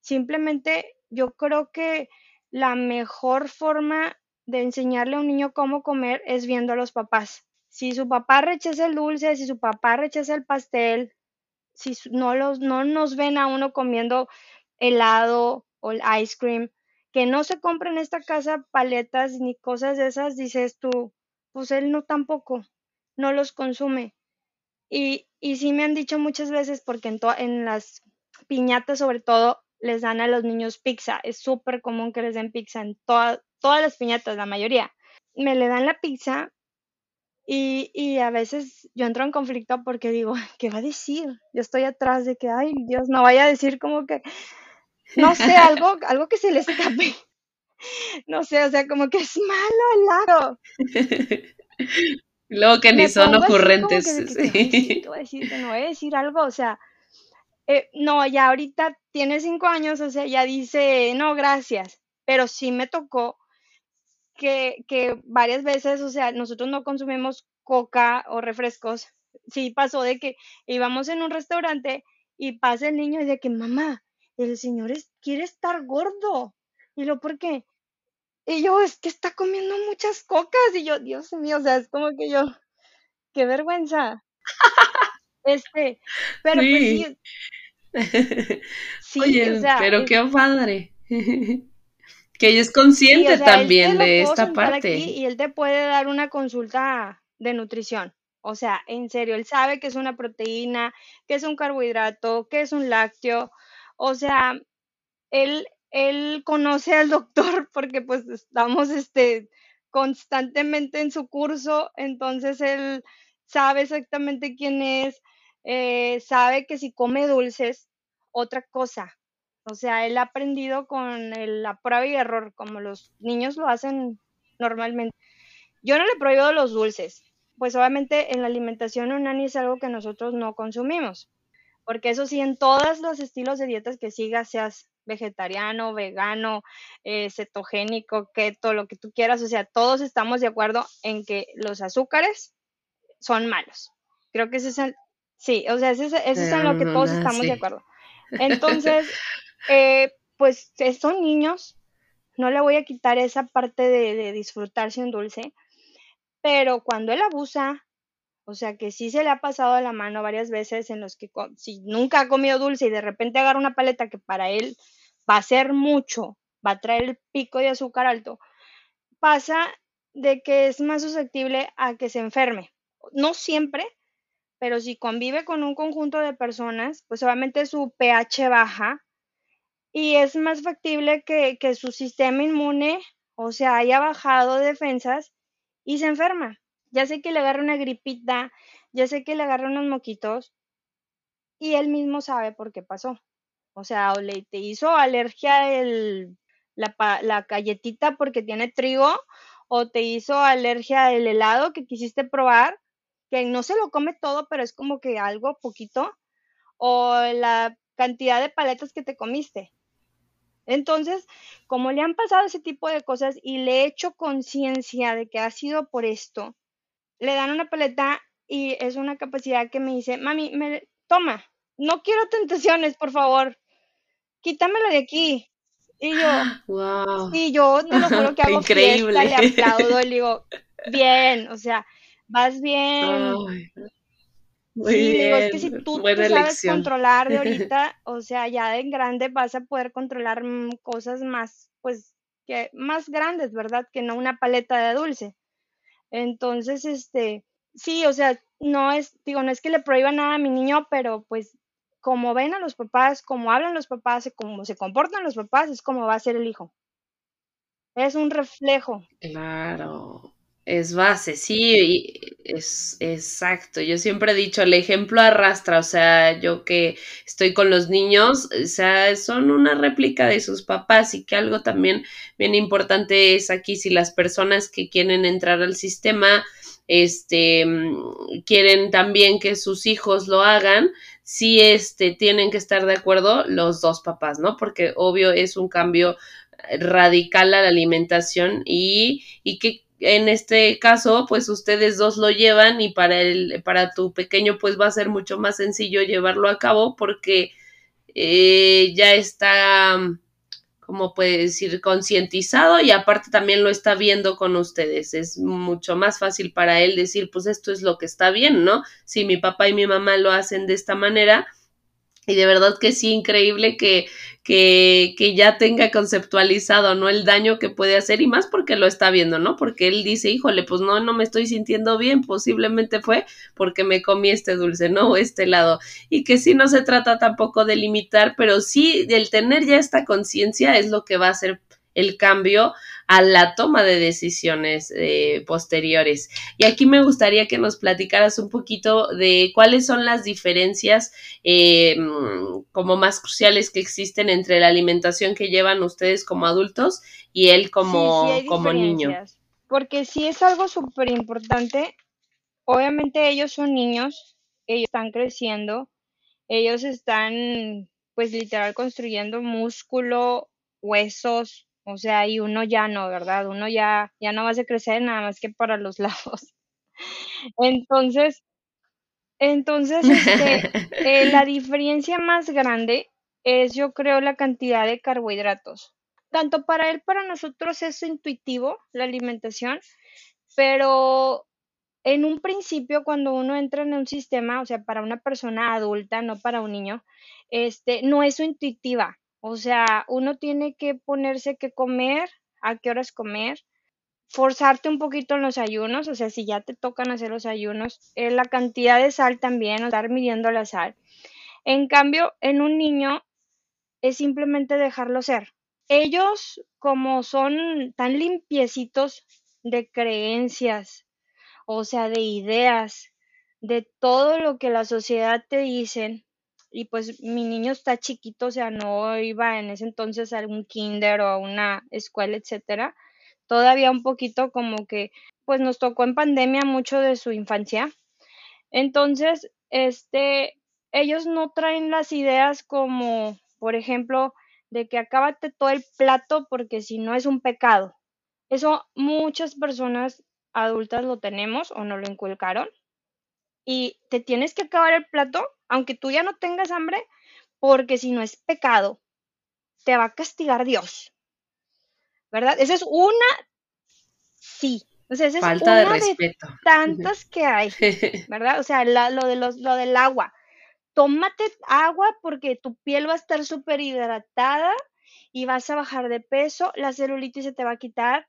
simplemente yo creo que la mejor forma de enseñarle a un niño cómo comer es viendo a los papás si su papá rechaza el dulce, si su papá rechaza el pastel, si no, los, no nos ven a uno comiendo helado o el ice cream, que no se compra en esta casa paletas ni cosas de esas, dices tú, pues él no tampoco, no los consume. Y, y sí me han dicho muchas veces, porque en, en las piñatas sobre todo les dan a los niños pizza, es súper común que les den pizza en todas las piñatas, la mayoría. Me le dan la pizza y, y a veces yo entro en conflicto porque digo, ¿qué va a decir? Yo estoy atrás de que, ay, Dios, no vaya a decir como que, no sé, algo, algo que se le escape. No sé, o sea, como que es malo el lado. Luego que ni son ocurrentes. Que, sí. voy a decir, que no voy a decir algo, o sea, Eh, no, ya ahorita tiene cinco años, o sea, ya dice, no, gracias, pero sí me tocó que, que varias veces, o sea, nosotros no consumimos coca o refrescos. Sí pasó de que íbamos en un restaurante y pasa el niño y de que, mamá, el señor es, quiere estar gordo. Y lo, ¿por qué? Y yo, es que está comiendo muchas cocas. Y yo, Dios mío, o sea, es como que yo, qué vergüenza. Este, pero pues sí. sí Oye, pero qué padre. que ella es consciente también de esta parte. y él te puede dar una consulta de nutrición. O sea, en serio, él sabe que es una proteína, que es un carbohidrato, que es un lácteo. O sea, él, él conoce al doctor porque pues estamos este, constantemente en su curso, entonces él sabe exactamente quién es, eh, sabe que si come dulces, otra cosa. O sea, él ha aprendido con la prueba y error, como los niños lo hacen normalmente. Yo no le prohíbo los dulces, pues obviamente en la alimentación unani es algo que nosotros no consumimos, porque eso sí, en todos los estilos de dietas que sigas, seas vegetariano, vegano, eh, cetogénico, keto, lo que tú quieras, o sea, todos estamos de acuerdo en que los azúcares son malos. Creo que ese es el, sí, o sea, ese, es en lo que todos estamos de acuerdo. Entonces, eh, pues son niños, no le voy a quitar esa parte de, de disfrutarse un dulce, pero cuando él abusa, o sea que sí se le ha pasado la mano varias veces en los que si nunca ha comido dulce y de repente agarra una paleta que para él va a ser mucho, va a traer el pico de azúcar alto, pasa de que es más susceptible a que se enferme. No siempre, pero si convive con un conjunto de personas, pues obviamente su pH baja y es más factible que, que su sistema inmune, o sea, haya bajado defensas y se enferma. Ya sé que le agarra una gripita, ya sé que le agarra unos moquitos y él mismo sabe por qué pasó. O sea, o le te hizo alergia el, la, la galletita porque tiene trigo, o te hizo alergia el helado que quisiste probar, que no se lo come todo, pero es como que algo poquito, o la cantidad de paletas que te comiste. Entonces, como le han pasado ese tipo de cosas y le he hecho conciencia de que ha sido por esto, le dan una paleta y es una capacidad que me dice, mami, me, toma, no quiero tentaciones, por favor, quítamelo de aquí. Y yo, wow. y yo te lo juro que hago Increíble. fiesta, le aplaudo y le digo, bien, o sea, vas bien, muy sí, bien. Digo, es que si tú sabes controlar de ahorita, o sea, ya en grande vas a poder controlar mm, cosas más, pues, que más grandes, ¿verdad? Que no una paleta de dulce. Entonces, este, sí, o sea, no es, digo, no es que le prohíba nada a mi niño, pero pues como ven a los papás, como hablan los papás, como se comportan los papás, es como va a ser el hijo. Es un reflejo. Claro. Es base, sí, es exacto. Yo siempre he dicho, el ejemplo arrastra, o sea, yo que estoy con los niños, o sea, son una réplica de sus papás y que algo también bien importante es aquí, si las personas que quieren entrar al sistema, este, mm, quieren también que sus hijos lo hagan, sí, este, tienen que estar de acuerdo los dos papás, ¿no? Porque obvio es un cambio radical a la alimentación y, y que en este caso, pues ustedes dos lo llevan y para el, para tu pequeño, pues va a ser mucho más sencillo llevarlo a cabo porque eh, ya está, como puede decir, concientizado y aparte también lo está viendo con ustedes. Es mucho más fácil para él decir, pues esto es lo que está bien, ¿no? Si mi papá y mi mamá lo hacen de esta manera, y de verdad que sí, increíble que, que, que, ya tenga conceptualizado, ¿no? El daño que puede hacer y más porque lo está viendo, ¿no? Porque él dice, híjole, pues no, no me estoy sintiendo bien, posiblemente fue porque me comí este dulce, ¿no? O este helado. Y que sí no se trata tampoco de limitar, pero sí el tener ya esta conciencia es lo que va a hacer el cambio a la toma de decisiones eh, posteriores. Y aquí me gustaría que nos platicaras un poquito de cuáles son las diferencias eh, como más cruciales que existen entre la alimentación que llevan ustedes como adultos y él como, como niño. Porque si es algo súper importante, obviamente ellos son niños, ellos están creciendo ellos están pues literal construyendo músculo, huesos, o sea, y uno ya no, ¿verdad? Uno ya, ya no va a crecer nada más que para los lados. Entonces, entonces, este, eh, la diferencia más grande es, yo creo, la cantidad de carbohidratos. Tanto para él, para nosotros es intuitivo la alimentación, pero en un principio, cuando uno entra en un sistema, o sea, para una persona adulta, no para un niño, este, no es intuitiva. O sea, uno tiene que ponerse que comer, a qué horas comer, forzarte un poquito en los ayunos, o sea, si ya te tocan hacer los ayunos, eh, la cantidad de sal también, estar midiendo la sal. En cambio, en un niño es simplemente dejarlo ser. Ellos, como son tan limpiecitos de creencias, o sea, de ideas, de todo lo que la sociedad te dicen. Y pues mi niño está chiquito, o sea, no iba en ese entonces a un kinder o a una escuela, etcétera. Todavía un poquito como que, pues nos tocó en pandemia mucho de su infancia. Entonces, este, ellos no traen las ideas como, por ejemplo, de que acábate todo el plato porque si no es un pecado. Eso muchas personas adultas lo tenemos o no lo inculcaron. Y te tienes que acabar el plato, aunque tú ya no tengas hambre, porque si no es pecado, te va a castigar Dios. ¿Verdad? Esa es una, sí. O sea, esa es una de, respeto. tantas que hay, ¿verdad? O sea, lo, de los, lo del agua. Tómate agua porque tu piel va a estar súper hidratada y vas a bajar de peso, la celulitis se te va a quitar,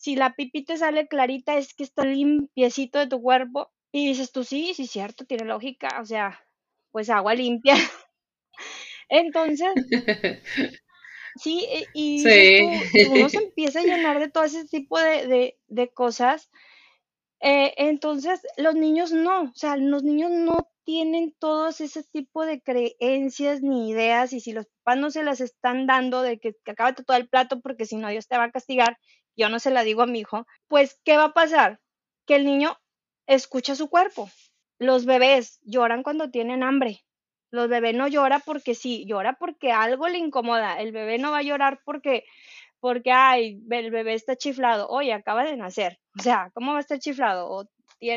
si la pipí te sale clarita es que está limpiecito de tu cuerpo. Y dices tú, sí, sí, cierto, tiene lógica, o sea, pues agua limpia. Entonces, sí, e, y uno se empieza a llenar de todo ese tipo de, cosas. Eh, entonces, los niños no, o sea, los niños no tienen todos ese tipo de creencias ni ideas y si los papás no se las están dando de que, que acábate todo el plato porque si no Dios te va a castigar yo no se la digo a mi hijo, pues, ¿qué va a pasar? Que el niño escucha su cuerpo. Los bebés lloran cuando tienen hambre. Los bebés no lloran porque sí, llora porque algo le incomoda. El bebé no va a llorar porque, porque, ay, el bebé está chiflado. Oye, acaba de nacer. O sea, ¿cómo va a estar chiflado? O,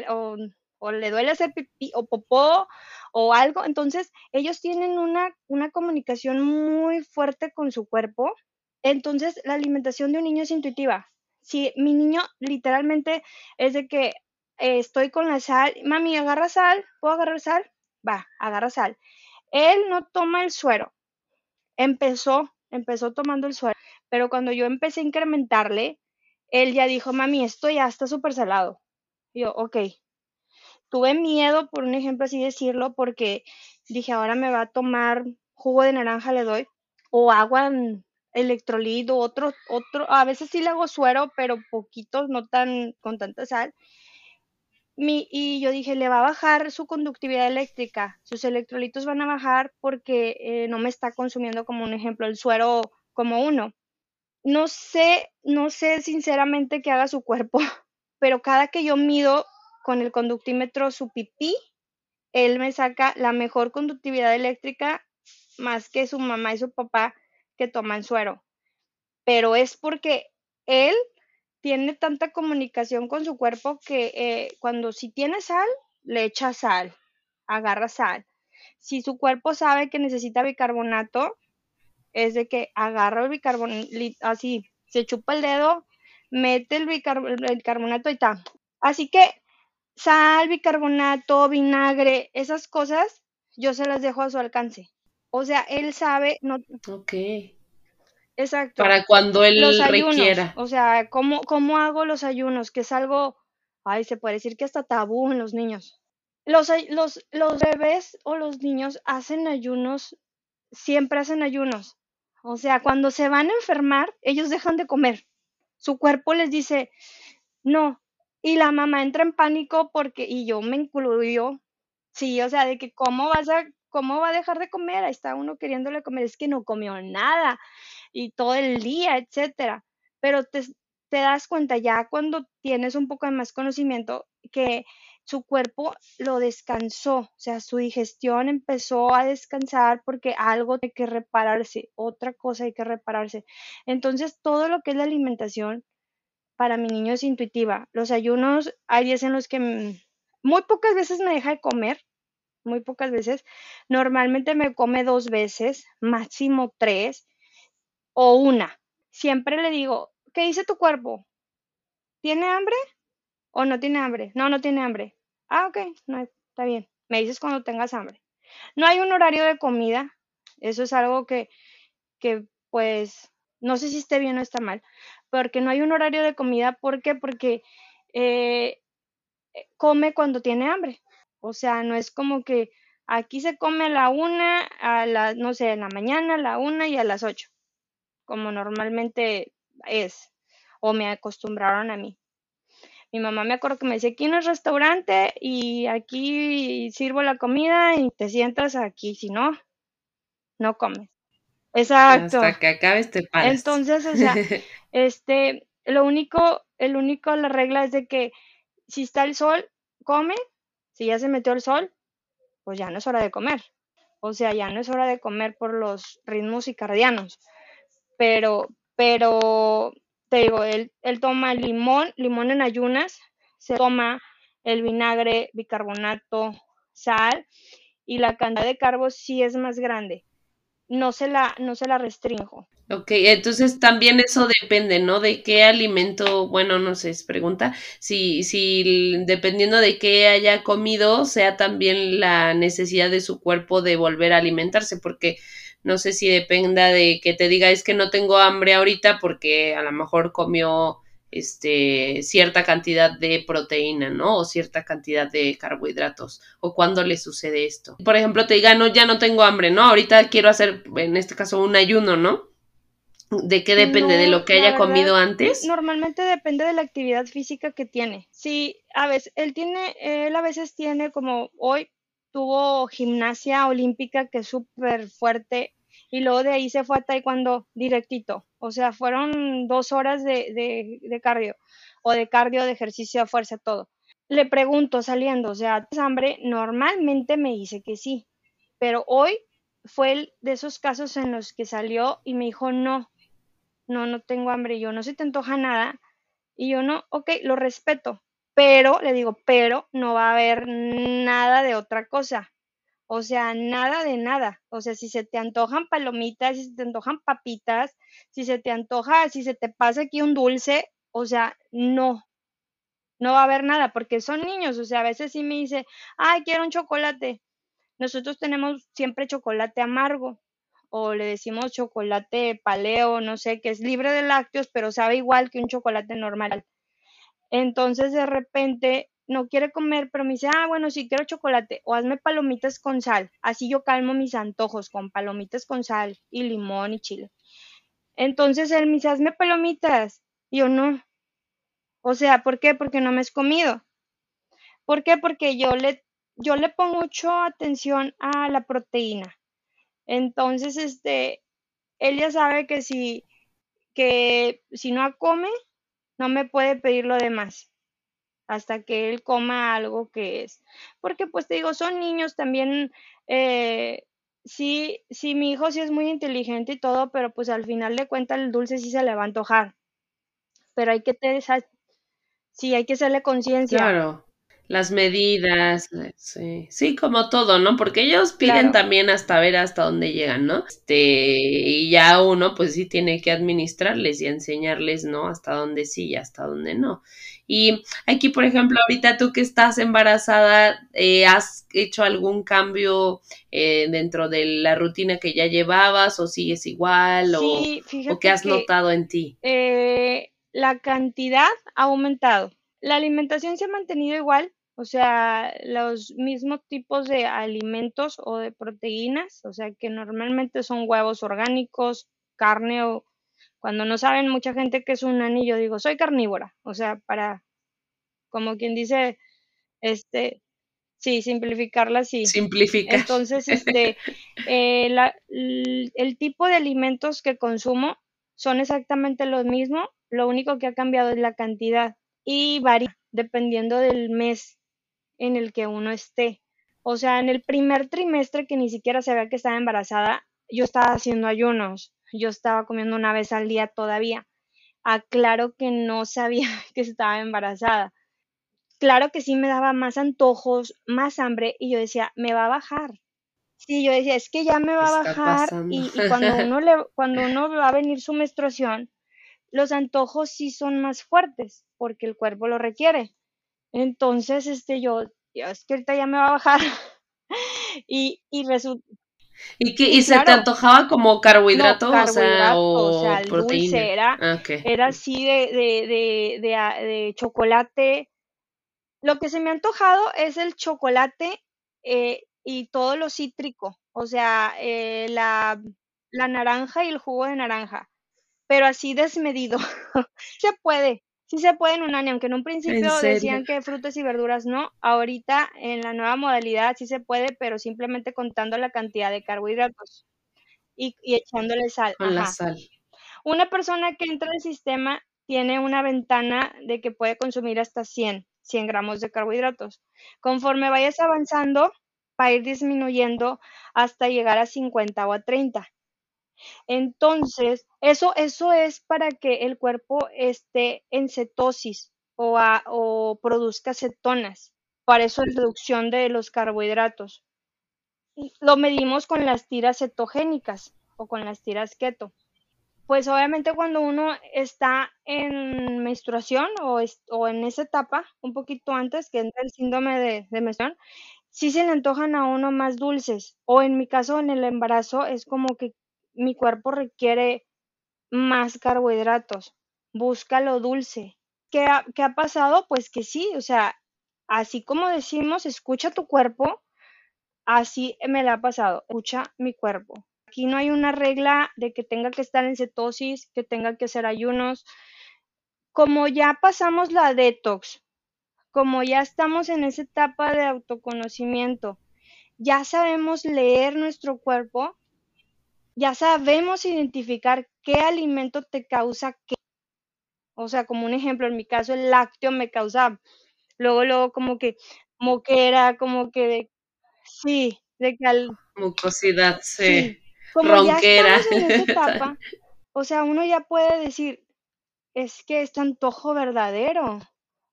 o, o le duele hacer pipí o popó o algo. Entonces, ellos tienen una, una comunicación muy fuerte con su cuerpo. Entonces, la alimentación de un niño es intuitiva si mi niño literalmente es de que eh, estoy con la sal, mami, agarra sal, ¿puedo agarrar sal? Va, agarra sal. Él no toma el suero. Empezó, empezó tomando el suero, pero cuando yo empecé a incrementarle, él ya dijo, mami, esto ya está súper salado. yo, ok. Tuve miedo, por un ejemplo así decirlo, porque dije, ahora me va a tomar jugo de naranja, le doy, o agua electrolito, otro, otro, a veces sí le hago suero, pero poquitos, no tan con tanta sal. Y yo dije, le va a bajar su conductividad eléctrica, sus electrolitos van a bajar porque eh, no me está consumiendo como un ejemplo el suero como uno. No sé, no sé sinceramente qué haga su cuerpo, pero cada que yo mido con el conductímetro su pipí, él me saca la mejor conductividad eléctrica más que su mamá y su papá que toman suero, pero es porque él tiene tanta comunicación con su cuerpo que eh, cuando si tiene sal, le echa sal, agarra sal. Si su cuerpo sabe que necesita bicarbonato, es de que agarra el bicarbonato, así, se chupa el dedo, mete el, bicarbonato y está. Así que sal, bicarbonato, vinagre, esas cosas, yo se las dejo a su alcance. O sea, él sabe, no. Ok. Exacto. Para cuando él los requiera. O sea, ¿cómo, ¿cómo hago los ayunos? Que es algo, ay, se puede decir que hasta tabú en los niños. Los, los, los bebés o los niños hacen ayunos, siempre hacen ayunos. O sea, cuando se van a enfermar, ellos dejan de comer. Su cuerpo les dice, no. Y la mamá entra en pánico porque, y yo me incluyo, sí, o sea, de que cómo vas a ¿cómo va a dejar de comer? Ahí está uno queriéndole comer, es que no comió nada y todo el día, etcétera. Pero te, das cuenta ya cuando tienes un poco de más conocimiento que su cuerpo lo descansó, o sea, su digestión empezó a descansar porque algo hay que repararse, otra cosa hay que repararse. Entonces, todo lo que es la alimentación para mi niño es intuitiva. Los ayunos, hay días en los que muy pocas veces me deja de comer, muy pocas veces. Normalmente me come dos veces, máximo tres o una. Siempre le digo, ¿qué dice tu cuerpo? ¿Tiene hambre o no tiene hambre? No, no tiene hambre. Ah, ok, no, está bien. Me dices cuando tengas hambre. No hay un horario de comida. Eso es algo que, que pues, no sé si esté bien o está mal, porque no hay un horario de comida. ¿Por qué? Porque eh, come cuando tiene hambre. O sea, no es como que aquí se come a la una, a las, no sé, en la mañana, a la una y a las ocho, como normalmente es, o me acostumbraron a mí. Mi mamá me acuerdo que me decía, aquí no es restaurante y aquí sirvo la comida y te sientas aquí, si no, no comes. Exacto. Hasta que acabes te paras. Entonces, o sea, este, lo único, el único, la regla es de que si está el sol, come, si ya se metió el sol, pues ya no es hora de comer. O sea, ya no es hora de comer por los ritmos circadianos. Pero, pero, te digo, él, él toma limón, limón en ayunas, se toma el vinagre, bicarbonato, sal, y la cantidad de carbos sí es más grande no se la, no se la restringo. Ok, entonces también eso depende, ¿no? De qué alimento, bueno, no sé, es pregunta, si, si dependiendo de qué haya comido, sea también la necesidad de su cuerpo de volver a alimentarse, porque no sé si dependa de que te diga es que no tengo hambre ahorita porque a lo mejor comió este, cierta cantidad de proteína, ¿no? O cierta cantidad de carbohidratos. O cuando le sucede esto. Por ejemplo, te diga, no, ya no tengo hambre, ¿no? Ahorita quiero hacer, en este caso, un ayuno, ¿no? ¿De qué depende? ¿De lo que haya comido antes? Normalmente depende de la actividad física que tiene. Sí, a veces, él tiene, él a veces tiene como hoy tuvo gimnasia olímpica que es súper fuerte y luego de ahí se fue a taekwondo directito. O sea, fueron dos horas de, de, cardio o de cardio, de ejercicio de fuerza, todo. Le pregunto saliendo, o sea, ¿tienes hambre? Normalmente me dice que sí, pero hoy fue el de esos casos en los que salió y me dijo, no, no, no tengo hambre, yo no se te antoja nada. Y yo no, ok, lo respeto, pero, le digo, pero no va a haber nada de otra cosa. O sea, nada de nada. O sea, si se te antojan palomitas, si se te antojan papitas, si se te antoja, si se te pasa aquí un dulce, o sea, no. No va a haber nada porque son niños. O sea, a veces sí me dice, ay, quiero un chocolate. Nosotros tenemos siempre chocolate amargo o le decimos chocolate paleo, no sé, que es libre de lácteos, pero sabe igual que un chocolate normal. Entonces, de repente, no quiere comer, pero me dice, ah, bueno, sí quiero chocolate, o hazme palomitas con sal. Así yo calmo mis antojos con palomitas con sal y limón y chile. Entonces él me dice, hazme palomitas. Y yo no. O sea, ¿por qué? Porque no me has comido. ¿Por qué? Porque yo le, yo le pongo mucho atención a la proteína. Entonces, este, él ya sabe que si, que si no come, no me puede pedir lo demás hasta que él coma algo que es. Porque pues te digo, son niños también, eh, sí, sí, mi hijo sí es muy inteligente y todo, pero pues al final de cuentas el dulce sí se le va a antojar. Pero hay que esa, sí, hay que hacerle conciencia. Claro las medidas, eh, sí, sí, como todo, ¿no? Porque ellos piden también hasta ver hasta dónde llegan, ¿no? Este, y ya uno pues sí tiene que administrarles y enseñarles, ¿no? Hasta dónde sí y hasta dónde no. Y aquí, por ejemplo, ahorita tú que estás embarazada, eh, ¿has hecho algún cambio eh, dentro de la rutina que ya llevabas o sigues igual o, o qué has notado en ti? la cantidad ha aumentado la alimentación se ha mantenido igual, o sea, los mismos tipos de alimentos o de proteínas, o sea, que normalmente son huevos orgánicos, carne o cuando no saben mucha gente que es un anillo, digo, soy carnívora, o sea, para, como quien dice, este, sí, simplificarla así. Simplificar. Entonces, este, eh, el tipo de alimentos que consumo son exactamente los mismos, lo único que ha cambiado es la cantidad y varía dependiendo del mes en el que uno esté. O sea, en el primer trimestre que ni siquiera sabía que estaba embarazada, yo estaba haciendo ayunos, yo estaba comiendo una vez al día todavía. Aclaro que no sabía que estaba embarazada. Claro que sí me daba más antojos, más hambre y yo decía, me va a bajar. Sí, yo decía, es que ya me va a bajar y, cuando uno le, cuando uno va a venir su menstruación, los antojos sí son más fuertes porque el cuerpo lo requiere. Entonces, este, yo, es que ahorita ya me va a bajar. y, y resulta. ¿Y, que, y, se te antojaba como carbohidrato, o sea, o, sea, el dulce era, ah, era así de, de, de, de, de chocolate. Lo que se me ha antojado es el chocolate eh, y todo lo cítrico, o sea, eh, la, la naranja y el jugo de naranja, pero así desmedido. se puede, sí se puede en un año, aunque en un principio decían que frutas y verduras no, ahorita en la nueva modalidad sí se puede, pero simplemente contando la cantidad de carbohidratos y, echándole sal. Con la sal. Una persona que entra al sistema tiene una ventana de que puede consumir hasta 100, 100 gramos de carbohidratos. Conforme vayas avanzando, va a ir disminuyendo hasta llegar a 50 o a 30. Entonces, eso, eso es para que el cuerpo esté en cetosis o, o produzca cetonas. Para eso es reducción de los carbohidratos. Lo medimos con las tiras cetogénicas o con las tiras keto. Pues obviamente cuando uno está en menstruación o, o en esa etapa, un poquito antes que entra el síndrome de, de menstruación, sí se le antojan a uno más dulces. O en mi caso, en el embarazo, es como que mi cuerpo requiere más carbohidratos, busca lo dulce. ¿Qué ha, ¿Qué ha pasado? Pues que sí, o sea, así como decimos, escucha tu cuerpo, así me la ha pasado, escucha mi cuerpo. Aquí no hay una regla de que tenga que estar en cetosis, que tenga que hacer ayunos. Como ya pasamos la detox, como ya estamos en esa etapa de autoconocimiento, ya sabemos leer nuestro cuerpo, ya sabemos identificar qué alimento te causa qué. O sea, como un ejemplo, en mi caso el lácteo me causa, luego, luego como que moquera, como que de, sí, de cal... Mucosidad, sí. Como Ya en esa etapa, o sea, uno ya puede decir, es que es antojo verdadero.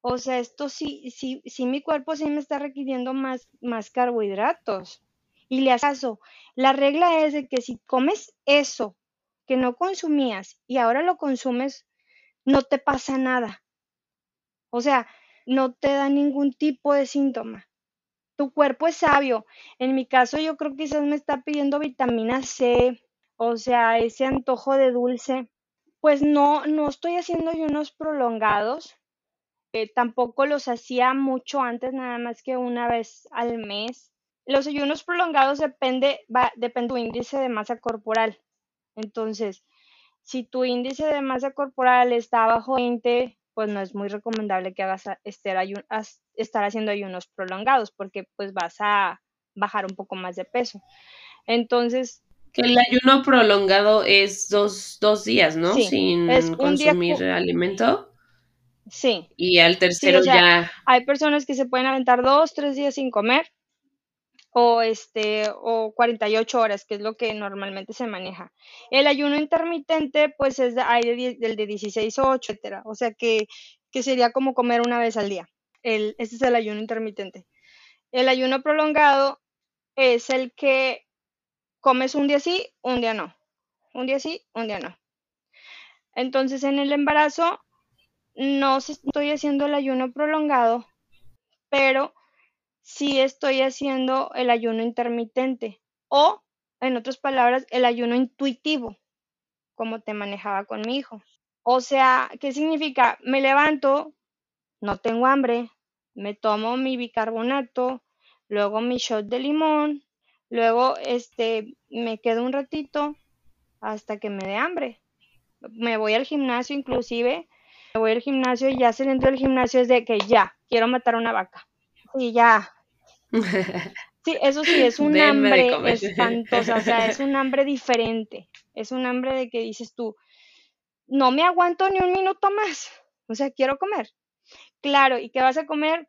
O sea, esto sí, sí, sí, mi cuerpo sí me está requiriendo más, más carbohidratos y le caso. La regla es de que si comes eso que no consumías y ahora lo consumes, no te pasa nada. O sea, no te da ningún tipo de síntoma. Tu cuerpo es sabio. En mi caso, yo creo que quizás me está pidiendo vitamina C, o sea, ese antojo de dulce. Pues no, no estoy haciendo ayunos prolongados. Eh, tampoco los hacía mucho antes, nada más que una vez al mes. Los ayunos prolongados depende, va, depende de tu índice de masa corporal. Entonces, si tu índice de masa corporal está bajo 20, pues no es muy recomendable que hagas estar, estar haciendo ayunos prolongados porque pues vas a bajar un poco más de peso. Entonces... Que el ayuno prolongado es dos, dos días, ¿no? Sin consumir alimento. Sí. Y al tercero ya... Hay personas que se pueden aventar dos, tres días sin comer o este o 48 horas, que es lo que normalmente se maneja. El ayuno intermitente pues es de, hay del de 16 o 8, etcétera, o sea que, que sería como comer una vez al día. El, ese es el ayuno intermitente. El ayuno prolongado es el que comes un día sí, un día no. Un día sí, un día no. Entonces en el embarazo no estoy haciendo el ayuno prolongado, pero si estoy haciendo el ayuno intermitente o, en otras palabras, el ayuno intuitivo, como te manejaba con mi hijo. O sea, ¿qué significa? Me levanto, no tengo hambre, me tomo mi bicarbonato, luego mi shot de limón, luego este me quedo un ratito hasta que me dé hambre. Me voy al gimnasio inclusive, me voy al gimnasio y ya saliendo del gimnasio es de que ya, quiero matar una vaca. Y ya, Sí, eso sí, es un hambre espantosa, o sea, es un hambre diferente, es un hambre de que dices tú, no me aguanto ni un minuto más, o sea, quiero comer. Claro, ¿y qué vas a comer?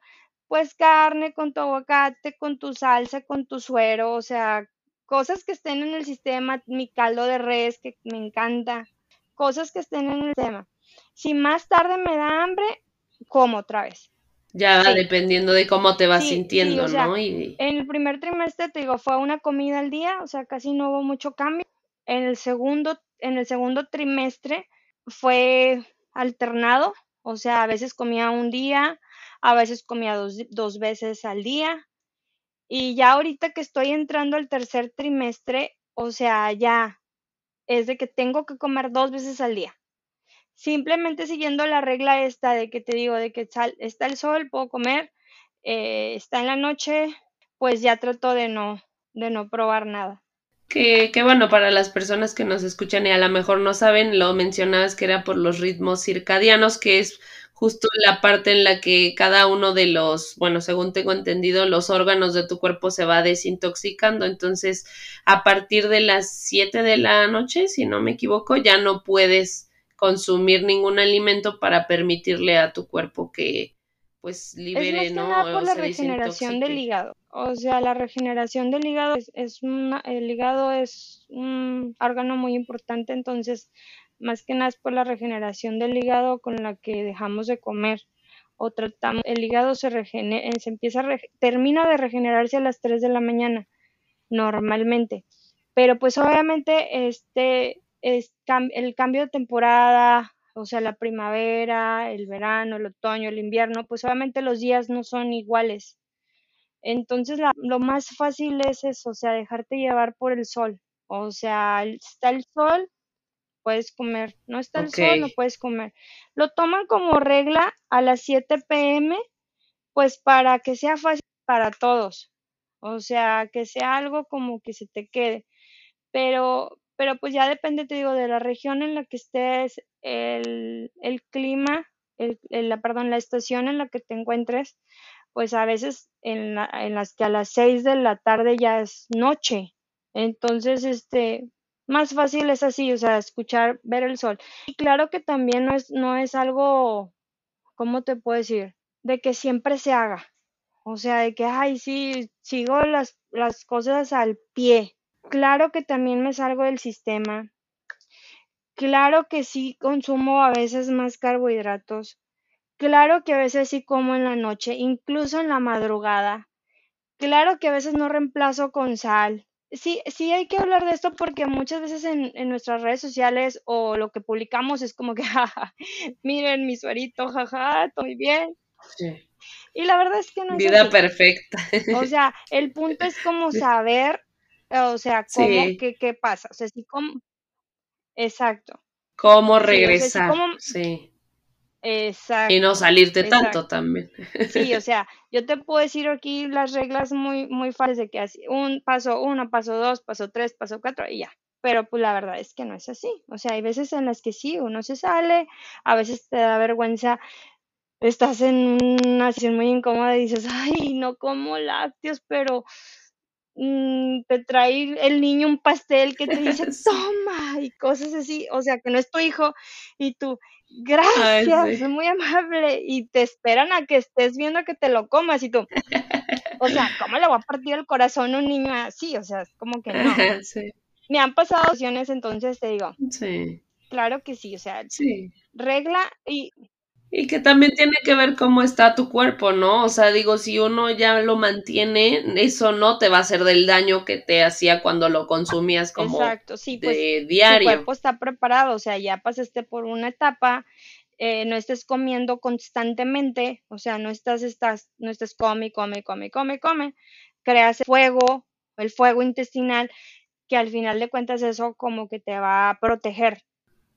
pues carne con tu aguacate, con tu salsa, con tu suero, o sea, cosas que estén en el sistema, mi caldo de res que me encanta, cosas que estén en el sistema. Si más tarde me da hambre, como otra vez. Ya dependiendo de cómo te vas sintiendo, ¿no? En el primer trimestre, te digo, fue una comida al día, o sea, casi no hubo mucho cambio. En el segundo, en el segundo trimestre fue alternado, o sea, a veces comía un día, a veces comía dos, dos veces al día. Y ya ahorita que estoy entrando al tercer trimestre, o sea, ya es de que tengo que comer dos veces al día simplemente siguiendo la regla esta de que te digo, de que está el sol, puedo comer, eh, está en la noche, pues ya trato de no, de no probar nada. Que, que, bueno, para las personas que nos escuchan y a lo mejor no saben, lo mencionabas que era por los ritmos circadianos, que es justo la parte en la que cada uno de los, bueno, según tengo entendido, los órganos de tu cuerpo se va desintoxicando. Entonces, a partir de las 7 de la noche, si no me equivoco, ya no puedes consumir ningún alimento para permitirle a tu cuerpo que pues libere, es ¿no? por la regeneración del hígado. O sea, la regeneración del hígado es, es una, el hígado es un órgano muy importante, entonces más que nada es por la regeneración del hígado con la que dejamos de comer o tratamos, el hígado se regenera, se empieza a termina de regenerarse a las 3 de la mañana normalmente. Pero pues obviamente este es el cambio de temporada, o sea, la primavera, el verano, el otoño, el invierno, pues obviamente los días no son iguales. Entonces, lo más fácil es eso, o sea, dejarte llevar por el sol. O sea, está el sol, puedes comer. No está el sol, no puedes comer. Lo toman como regla a las 7 pm, pues para que sea fácil para todos. O sea, que sea algo como que se te quede. Pero, pero pues ya depende, te digo, de la región en la que estés, el, el clima, el, la, perdón, la estación en la que te encuentres, pues a veces en, en las que a las 6 de la tarde ya es noche. Entonces, este, más fácil es así, o sea, escuchar, ver el sol. Y claro que también no es, no es algo, ¿cómo te puedo decir? De que siempre se haga. O sea, de que, ay, sí, sigo las, las cosas al pie. Claro que también me salgo del sistema. Claro que sí consumo a veces más carbohidratos. Claro que a veces sí como en la noche, incluso en la madrugada. Claro que a veces no reemplazo con sal. Sí, sí hay que hablar de esto porque muchas veces en, en nuestras redes sociales o lo que publicamos es como que, jaja, miren mi suerito, jaja, estoy bien. Sí. Y la verdad es que no es Vida perfecta. O sea, el punto es como saber o sea, ¿cómo, qué, qué pasa? O sea, si cómo, exacto. ¿Cómo regresar? Sí. Exacto. Y no salirte tanto también. Sí, o sea, yo te puedo decir aquí las reglas muy, muy fáciles de que así, un paso uno, paso dos, paso tres, paso cuatro y ya. Pero pues la verdad es que no es así. O sea, hay veces en las que sí, uno se sale, a veces te da vergüenza, estás en una situación muy incómoda y dices, ay, no como lácteos, pero Mm, te trae el niño un pastel que te dice, toma, y cosas así, o sea, que no es tu hijo, y tú, gracias, es muy amable, y te esperan a que estés viendo que te lo comas, y tú, o sea, ¿cómo le va a partir el corazón a un niño así? O sea, es como que no. Me han pasado opciones, entonces te digo, sí. claro que sí, o sea, sí. regla y y que también tiene que ver cómo está tu cuerpo, ¿no? O sea, digo, si uno ya lo mantiene, eso no te va a hacer del daño que te hacía cuando lo consumías como Exacto, sí, pues, de diario. Tu cuerpo está preparado, o sea, ya pasaste por una etapa, eh, no estés comiendo constantemente, o sea, no estás, estás, no estés come, come, come, come, come, creas fuego, el fuego intestinal, que al final de cuentas eso como que te va a proteger,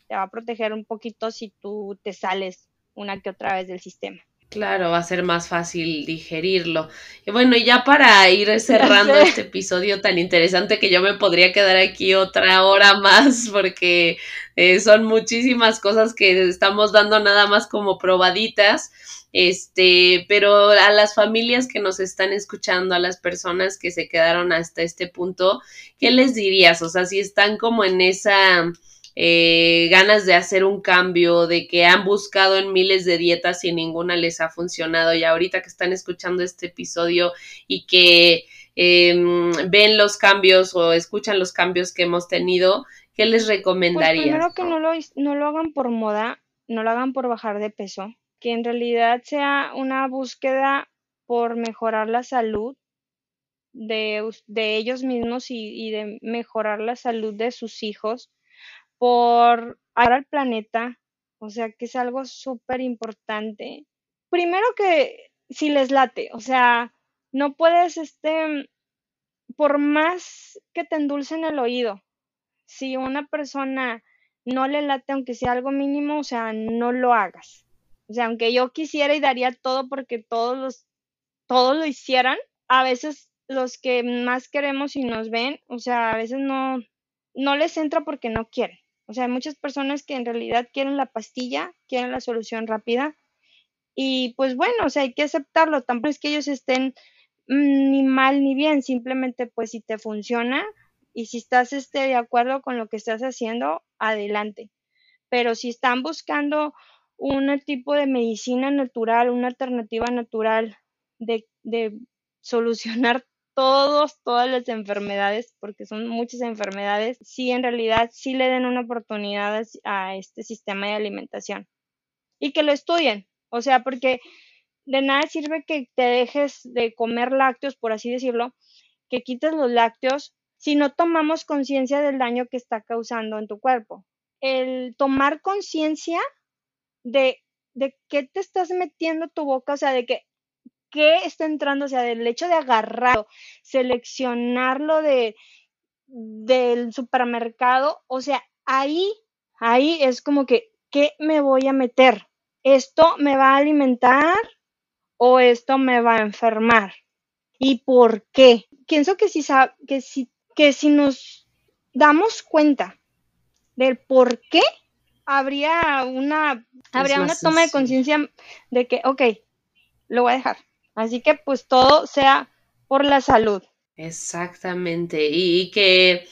te va a proteger un poquito si tú te sales una que otra vez del sistema. Claro, va a ser más fácil digerirlo. Y bueno, y ya para ir cerrando este episodio tan interesante que yo me podría quedar aquí otra hora más porque eh, son muchísimas cosas que estamos dando nada más como probaditas. Este, pero a las familias que nos están escuchando, a las personas que se quedaron hasta este punto, ¿qué les dirías? O sea, si están como en esa eh, ganas de hacer un cambio, de que han buscado en miles de dietas y ninguna les ha funcionado y ahorita que están escuchando este episodio y que em, ven los cambios o escuchan los cambios que hemos tenido, ¿qué les pues recomendarías? primero que no lo, no lo hagan por moda, no lo hagan por bajar de peso, que en realidad sea una búsqueda por mejorar la salud de, de ellos mismos y, y, de mejorar la salud de sus hijos, por ayudar al planeta, o sea que es algo súper importante. Primero que si les late, o sea, no puedes, este, por más que te endulcen el oído, si una persona no le late, aunque sea algo mínimo, o sea, no lo hagas. O sea, aunque yo quisiera y daría todo porque todos los, todos lo hicieran, a veces los que más queremos y nos ven, o sea, a veces no, no les entra porque no quieren. O sea, hay muchas personas que en realidad quieren la pastilla, quieren la solución rápida. Y pues bueno, o sea, hay que aceptarlo. Tampoco es que ellos estén mm, ni mal ni bien, simplemente pues si te funciona y si estás este, de acuerdo con lo que estás haciendo, adelante. Pero si están buscando un tipo de medicina natural, una alternativa natural de, de solucionar todos, todas las enfermedades, porque son muchas enfermedades, sí en realidad sí le den una oportunidad a este sistema de alimentación y que lo estudien, o sea, porque de nada sirve que te dejes de comer lácteos, por así decirlo, que quites los lácteos si no tomamos conciencia del daño que está causando en tu cuerpo. El tomar conciencia de, de qué te estás metiendo tu boca, o sea, de que qué está entrando, o sea, del hecho de agarrarlo, seleccionarlo de, del supermercado, o sea, ahí, ahí es como que, ¿qué me voy a meter? ¿Esto me va a alimentar o esto me va a enfermar? ¿Y por qué? Pienso que si, que si, que si nos damos cuenta del por qué, habría una, habría una toma de conciencia de que, ok, lo voy a dejar. Así que pues todo sea por la salud. Exactamente. Y, que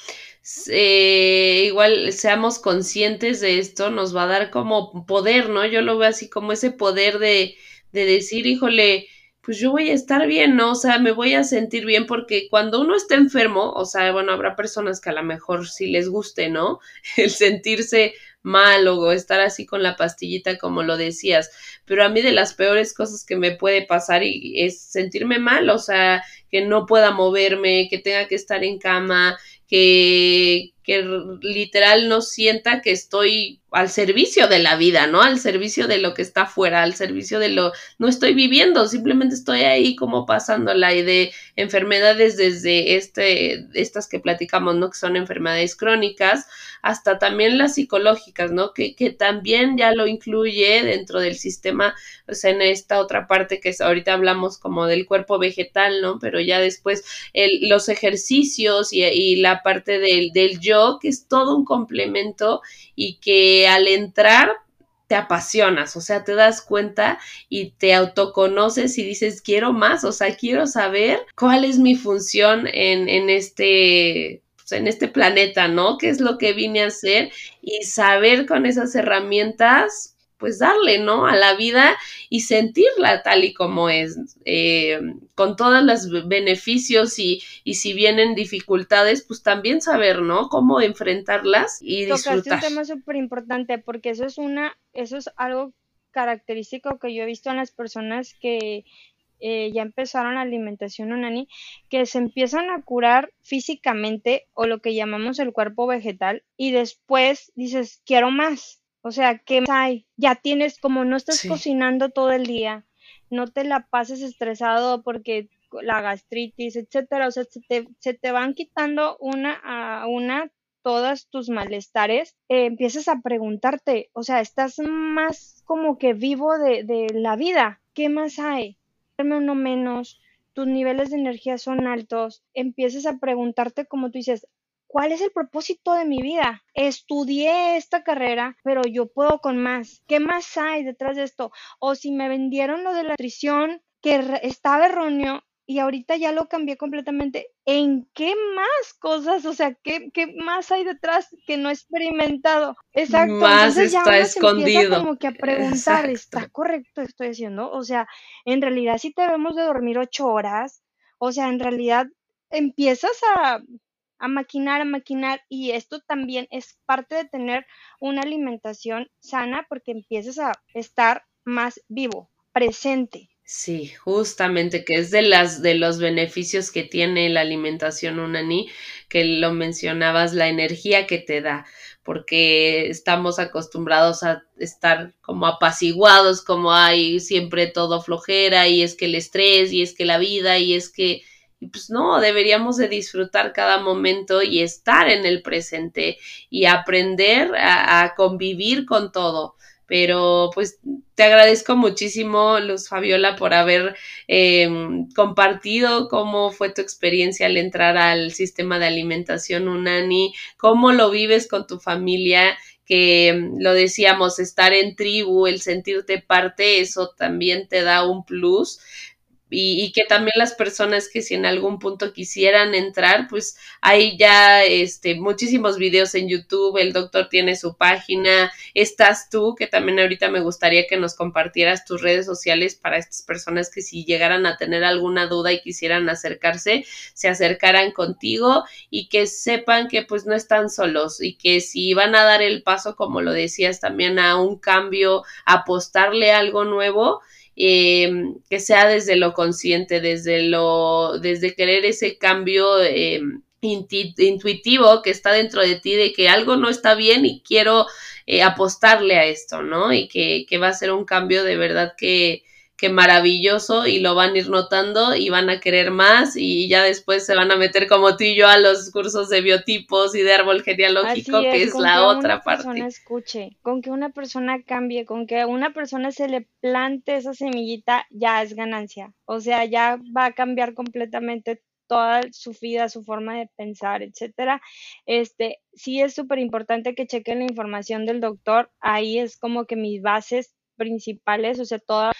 eh, igual seamos conscientes de esto, nos va a dar como poder, ¿no? Yo lo veo así como ese poder de, de decir, híjole, pues yo voy a estar bien, ¿no? O sea, me voy a sentir bien porque cuando uno está enfermo, o sea, bueno, habrá personas que a lo mejor sí les guste, ¿no? El sentirse mal o estar así con la pastillita como lo decías, pero a mí de las peores cosas que me puede pasar es sentirme mal, o sea, que no pueda moverme, que tenga que estar en cama, que, que literal no sienta que estoy al servicio de la vida, ¿no? Al servicio de lo que está afuera, al servicio de lo... No estoy viviendo, simplemente estoy ahí como pasándola y de enfermedades desde este, estas que platicamos, ¿no? Que son enfermedades crónicas, hasta también las psicológicas, ¿no? Que, que también ya lo incluye dentro del sistema, o sea, en esta otra parte que es, ahorita hablamos como del cuerpo vegetal, ¿no? Pero ya después el, los ejercicios y, y la parte del, del yo, que es todo un complemento y que al entrar te apasionas, o sea, te das cuenta y te autoconoces y dices, quiero más, o sea, quiero saber cuál es mi función en, en este pues, en este planeta, ¿no? ¿Qué es lo que vine a hacer? Y saber con esas herramientas pues darle, ¿no? A la vida y sentirla tal y como es, eh, con todos los beneficios y, y, si vienen dificultades, pues también saber, ¿no? Cómo enfrentarlas y disfrutar. Tocaste un tema súper importante porque eso es una, eso es algo característico que yo he visto en las personas que eh, ya empezaron la alimentación unani, que se empiezan a curar físicamente o lo que llamamos el cuerpo vegetal y después dices, quiero más o sea, ¿qué hay? Ya tienes, como no estás cocinando todo el día, no te la pases estresado porque la gastritis, etcétera, o sea, se te, se te van quitando una a una todos tus malestares, eh, empiezas a preguntarte, o sea, estás más como que vivo de, de la vida, ¿qué más hay? uno menos, tus niveles de energía son altos, empiezas a preguntarte como tú dices, ¿Cuál es el propósito de mi vida? Estudié esta carrera, pero yo puedo con más. ¿Qué más hay detrás de esto? O si me vendieron lo de la nutrición que estaba erróneo, y ahorita ya lo cambié completamente. ¿En qué más cosas? O sea, ¿qué, qué más hay detrás que no he experimentado? Exacto. Más está escondido. como que a preguntar, ¿está correcto estoy haciendo? O sea, en realidad si te debemos de dormir ocho horas, o sea, en realidad empiezas a, a maquinar, a maquinar, y esto también es parte de tener una alimentación sana porque empiezas a estar más vivo, presente. Sí, justamente que es de las de los beneficios que tiene la alimentación unani, que lo mencionabas, la energía que te da, porque estamos acostumbrados a estar como apaciguados, como hay siempre todo flojera y es que el estrés y es que la vida y es que pues no, deberíamos de disfrutar cada momento y estar en el presente y aprender a, convivir con todo. Pero pues te agradezco muchísimo, Luz Fabiola, por haber eh, compartido cómo fue tu experiencia al entrar al sistema de alimentación UNANI, cómo lo vives con tu familia que mm, lo decíamos, estar en tribu, el sentirte parte, eso también te da un plus y, que también las personas que si en algún punto quisieran entrar, pues hay ya este, muchísimos videos en YouTube, el doctor tiene su página, estás tú, que también ahorita me gustaría que nos compartieras tus redes sociales para estas personas que si llegaran a tener alguna duda y quisieran acercarse, se acercaran contigo y que sepan que pues no están solos y que si van a dar el paso, como lo decías, también a un cambio, apostarle algo nuevo, eh, que sea desde lo consciente, desde lo, desde querer ese cambio eh, intuitivo que está dentro de ti de que algo no está bien y quiero eh, apostarle a esto, ¿no? Y que, que va a ser un cambio de verdad que, qué maravilloso y lo van a ir notando y van a querer más y ya después se van a meter como tú y yo a los cursos de biotipos y de árbol genealógico, que es la otra parte. Con que una persona escuche, con que una persona cambie, con que a una persona se le plante esa semillita, ya es ganancia. O sea, ya va a cambiar completamente toda su vida, su forma de pensar, etcétera. Este, sí es súper importante que chequen la información del doctor. Ahí es como que mis bases principales, o sea, toda,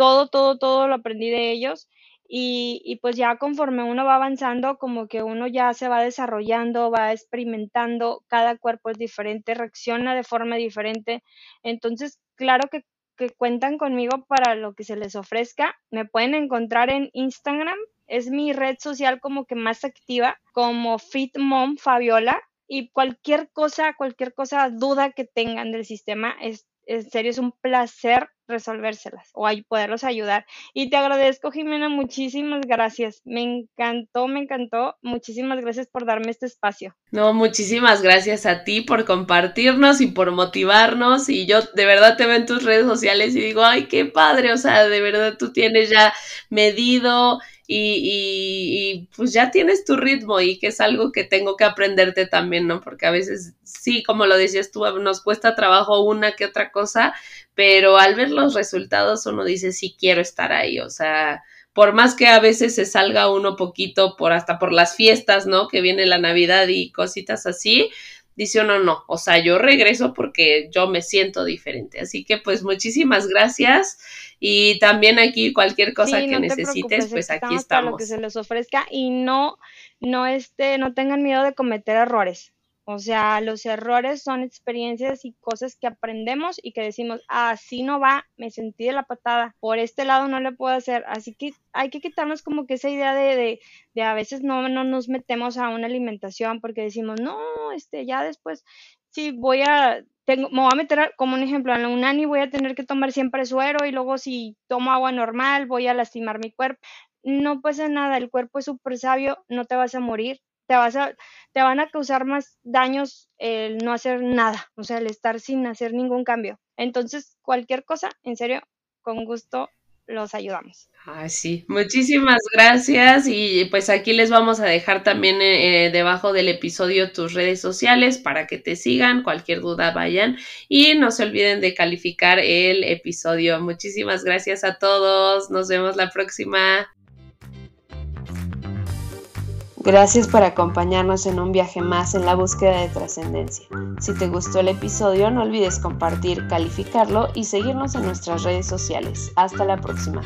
todo, todo, todo lo aprendí de ellos. Y, y, pues ya conforme uno va avanzando, como que uno ya se va desarrollando, va experimentando, cada cuerpo es diferente, reacciona de forma diferente. Entonces, claro que, que cuentan conmigo para lo que se les ofrezca. Me pueden encontrar en Instagram, es mi red social como que más activa, como Fit Mom Fabiola. Y cualquier cosa, cualquier cosa, duda que tengan del sistema, es, en serio es un placer resolvérselas o poderlos ayudar. Y te agradezco, Jimena, muchísimas gracias. Me encantó, me encantó. Muchísimas gracias por darme este espacio. No, muchísimas gracias a ti por compartirnos y por motivarnos. Y yo de verdad te veo en tus redes sociales y digo, ay, qué padre. O sea, de verdad tú tienes ya medido y, pues ya tienes tu ritmo y que es algo que tengo que aprenderte también, ¿no? Porque a veces sí, como lo decías tú, nos cuesta trabajo una que otra cosa, pero al ver los resultados uno dice, sí quiero estar ahí, o sea, por más que a veces se salga uno poquito por hasta por las fiestas, ¿no? Que viene la Navidad y cositas así, dice uno no, o sea, yo regreso porque yo me siento diferente. Así que pues muchísimas gracias y también aquí cualquier cosa que necesites, pues aquí estamos. Para lo que se les ofrezca y no, no, este, no tengan miedo de cometer errores. O sea, los errores son experiencias y cosas que aprendemos y que decimos, así no va, me sentí de la patada, por este lado no le puedo hacer. Así que hay que quitarnos como que esa idea de, de, de a veces no, no nos metemos a una alimentación porque decimos, no, este, ya después, sí, voy a, tengo, me voy a meter como un ejemplo, en la UNANI voy a tener que tomar siempre suero y luego si tomo agua normal voy a lastimar mi cuerpo. No pasa nada, el cuerpo es súper sabio, no te vas a morir, te, vas a, te van a causar más daños el no hacer nada, o sea, el estar sin hacer ningún cambio. Entonces, cualquier cosa, en serio, con gusto los ayudamos. Ah, sí, muchísimas gracias y pues aquí les vamos a dejar también eh, eh, debajo del episodio tus redes sociales para que te sigan, cualquier duda vayan y no se olviden de calificar el episodio. Muchísimas gracias a todos, nos vemos la próxima. Gracias por acompañarnos en un viaje más en la búsqueda de trascendencia. Si te gustó el episodio, no olvides compartir, calificarlo y seguirnos en nuestras redes sociales. Hasta la próxima.